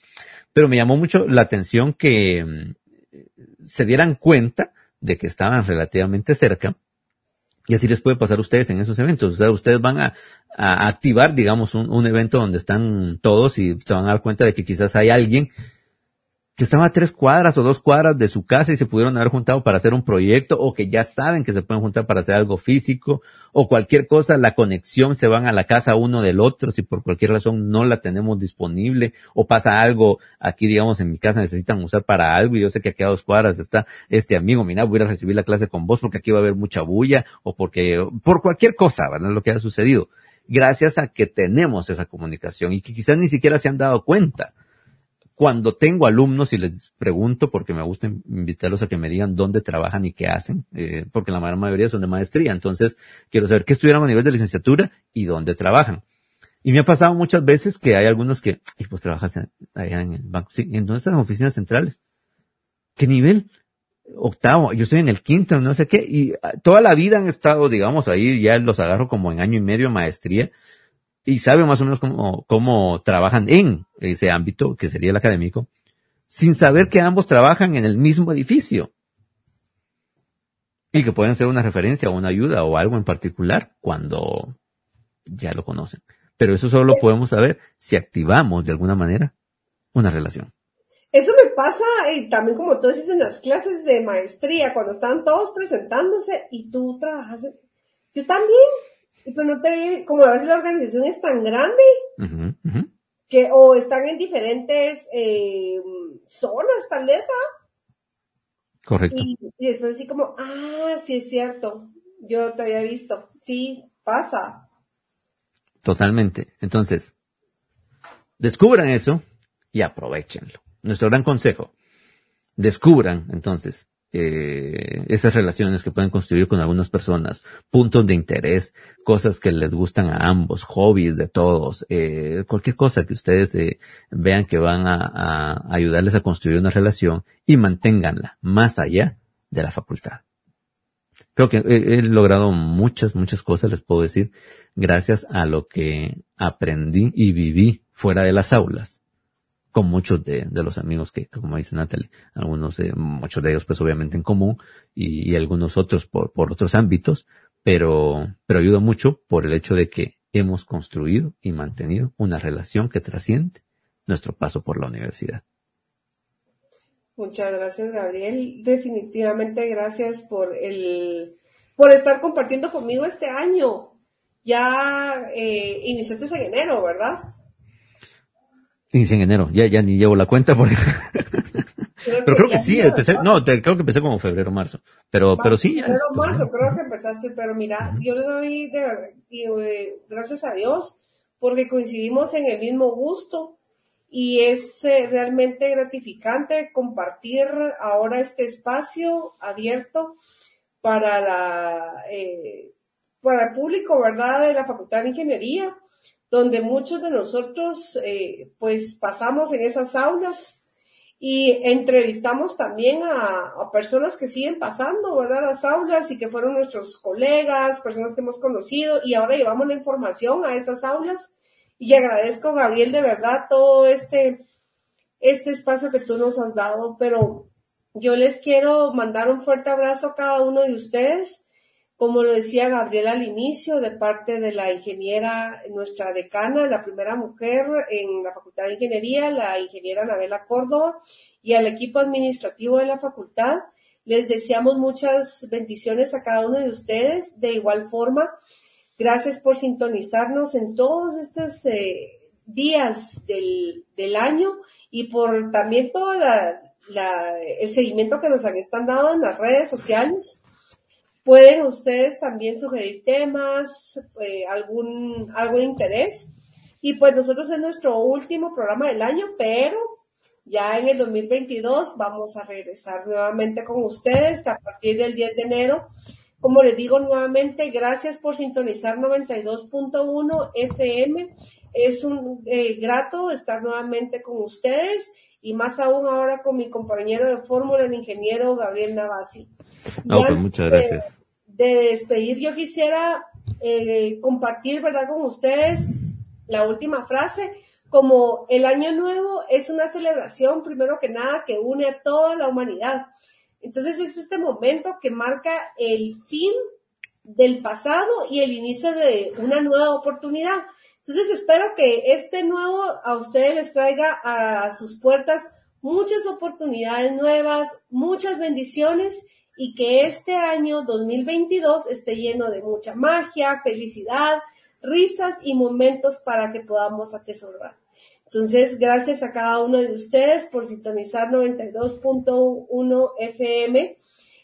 Speaker 1: Pero me llamó mucho la atención que mm, se dieran cuenta de que estaban relativamente cerca y así les puede pasar a ustedes en esos eventos. O sea, ustedes van a, a activar, digamos, un, un evento donde están todos y se van a dar cuenta de que quizás hay alguien que estaba a tres cuadras o dos cuadras de su casa y se pudieron haber juntado para hacer un proyecto o que ya saben que se pueden juntar para hacer algo físico o cualquier cosa, la conexión se van a la casa uno del otro si por cualquier razón no la tenemos disponible o pasa algo aquí digamos en mi casa necesitan usar para algo y yo sé que aquí a dos cuadras está este amigo, mira voy a recibir la clase con vos porque aquí va a haber mucha bulla o porque por cualquier cosa, ¿verdad? Lo que ha sucedido. Gracias a que tenemos esa comunicación y que quizás ni siquiera se han dado cuenta cuando tengo alumnos y les pregunto, porque me gusta invitarlos a que me digan dónde trabajan y qué hacen, eh, porque la mayoría son de maestría, entonces quiero saber qué estudiaron a nivel de licenciatura y dónde trabajan. Y me ha pasado muchas veces que hay algunos que, y pues trabajas allá en el banco, sí, ¿en están las oficinas centrales? ¿Qué nivel? Octavo, yo estoy en el quinto, no sé qué, y ah, toda la vida han estado, digamos, ahí ya los agarro como en año y medio de maestría, y sabe más o menos cómo, cómo trabajan en ese ámbito, que sería el académico, sin saber que ambos trabajan en el mismo edificio. Y que pueden ser una referencia o una ayuda o algo en particular cuando ya lo conocen. Pero eso solo lo podemos saber si activamos de alguna manera una relación.
Speaker 2: Eso me pasa y también como tú dices en las clases de maestría, cuando están todos presentándose y tú trabajas. Yo también y pues no te, como a veces la organización es tan grande, que o están en diferentes eh, zonas, tal vez, ¿va?
Speaker 1: Correcto.
Speaker 2: Y, y después así como, ah, sí es cierto, yo te había visto, sí, pasa.
Speaker 1: Totalmente. Entonces, descubran eso y aprovechenlo. Nuestro gran consejo, descubran entonces eh, esas relaciones que pueden construir con algunas personas, puntos de interés, cosas que les gustan a ambos, hobbies de todos, eh, cualquier cosa que ustedes eh, vean que van a, ayudarles a construir una relación y manténganla más allá de la facultad. Creo que he logrado muchas, muchas cosas, les puedo decir, gracias a lo que aprendí y viví fuera de las aulas con muchos de, los amigos que, como dice Natalie, algunos de, muchos de ellos pues obviamente en común y, algunos otros por, por otros ámbitos, pero, pero ayuda mucho por el hecho de que hemos construido y mantenido una relación que trasciende nuestro paso por la universidad.
Speaker 2: Muchas gracias, Gabriel. Definitivamente gracias por el, por estar compartiendo conmigo este año. Ya eh, iniciaste en enero, ¿verdad?
Speaker 1: Inicia en enero, ya, ya ni llevo la cuenta porque... [laughs]
Speaker 2: Creo
Speaker 1: pero creo que sí, empecé,
Speaker 2: ¿no?
Speaker 1: te- creo que empecé como febrero, marzo. Pero, pero sí, ya
Speaker 2: Febrero, marzo, creo que empezaste, pero mira, yo le doy de verdad, y, eh, gracias a Dios, porque coincidimos en el mismo gusto y es eh, realmente gratificante compartir ahora este espacio abierto para la eh, para el público, ¿verdad? De la Facultad de Ingeniería, donde muchos de nosotros eh, pues pasamos en esas aulas y entrevistamos también a, a personas que siguen pasando, ¿verdad? Las aulas y que fueron nuestros colegas, personas que hemos conocido y ahora llevamos la información a esas aulas. Y agradezco, Gabriel, de verdad todo este, este espacio que tú nos has dado, pero yo les quiero mandar un fuerte abrazo a cada uno de ustedes. Como lo decía Gabriel al inicio, de parte de la ingeniera, nuestra decana, la primera mujer en la Facultad de Ingeniería, la ingeniera Anabela Córdoba, y al equipo administrativo de la facultad, les deseamos muchas bendiciones a cada uno de ustedes. De igual forma, gracias por sintonizarnos en todos estos eh, días del, del año y por también todo la- el seguimiento que nos han están dando en las redes sociales. Pueden ustedes también sugerir temas, eh, algún, algo de interés. Y pues nosotros es nuestro último programa del año, pero ya en el 2022 vamos a regresar nuevamente con ustedes a partir del 10 de enero. Como les digo nuevamente, gracias por sintonizar 92.1 FM. Es un eh, grato estar nuevamente con ustedes y más aún ahora con mi compañero de fórmula, el ingeniero Gabriel Navasi.
Speaker 1: No,
Speaker 2: Ya
Speaker 1: pues muchas gracias.
Speaker 2: De despedir, yo quisiera eh, compartir, ¿verdad?, con ustedes la última frase, como el año nuevo es una celebración, primero que nada, que une a toda la humanidad. Entonces es este momento que marca el fin del pasado y el inicio de una nueva oportunidad. Entonces espero que este nuevo a ustedes les traiga a sus puertas muchas oportunidades nuevas, muchas bendiciones y que este año 2022 esté lleno de mucha magia, felicidad, risas y momentos para que podamos atesorar. Entonces, gracias a cada uno de ustedes por sintonizar 92.1 FM.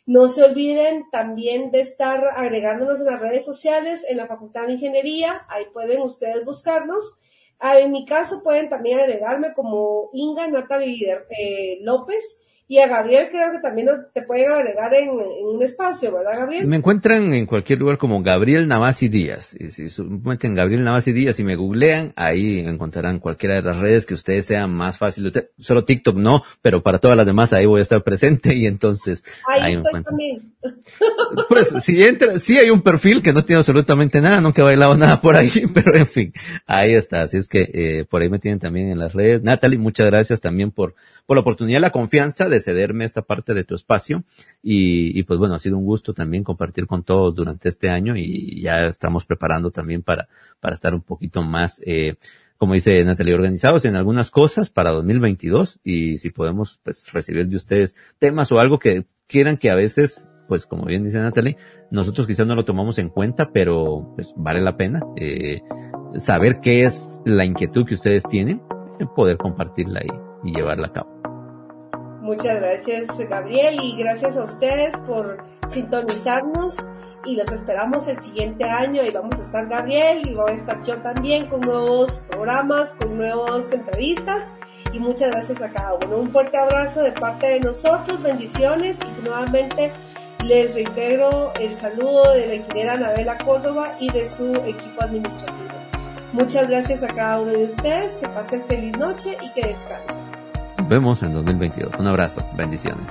Speaker 2: No se olviden también de estar agregándonos en las redes sociales en la Facultad de Ingeniería. Ahí pueden ustedes buscarnos. Ah, en mi caso pueden también agregarme como Inga Natalie eh, López y a Gabriel creo que también te pueden agregar en, en un espacio, ¿verdad Gabriel?
Speaker 1: Me encuentran en cualquier lugar como Gabriel Navasi Díaz. Y si meten Gabriel Navasi Díaz y me googlean, ahí encontrarán cualquiera de las redes que ustedes sean más fácil. Solo TikTok no, pero para todas las demás ahí voy a estar presente y entonces
Speaker 2: Ahí,
Speaker 1: ahí
Speaker 2: estoy también. [laughs]
Speaker 1: Pues si entra, sí hay un perfil que no tiene absolutamente nada, nunca he bailado nada por ahí, [laughs] pero en fin, ahí está. Así es que eh, por ahí me tienen también en las redes. Natalie, muchas gracias también por, por la oportunidad, la confianza de cederme esta parte de tu espacio. Y, y pues bueno, ha sido un gusto también compartir con todos durante este año y ya estamos preparando también para, para estar un poquito más, eh, como dice Natalie, organizados en algunas cosas para 2022 y si podemos pues recibir de ustedes temas o algo que quieran que a veces pues como bien dice Natalie, nosotros quizás no lo tomamos en cuenta, pero pues vale la pena eh, saber qué es la inquietud que ustedes tienen poder compartirla y, y llevarla a cabo.
Speaker 2: Muchas gracias Gabriel y gracias a ustedes por sintonizarnos y los esperamos el siguiente año y vamos a estar Gabriel y voy a estar yo también con nuevos programas, con nuevas entrevistas y muchas gracias a cada uno. Un fuerte abrazo de parte de nosotros, bendiciones y nuevamente les reintegro el saludo de la ingeniera Anabela Córdoba y de su equipo administrativo. Muchas gracias a cada uno de ustedes, que pasen feliz noche y que descansen.
Speaker 1: Vemos en 2022. Un abrazo, bendiciones.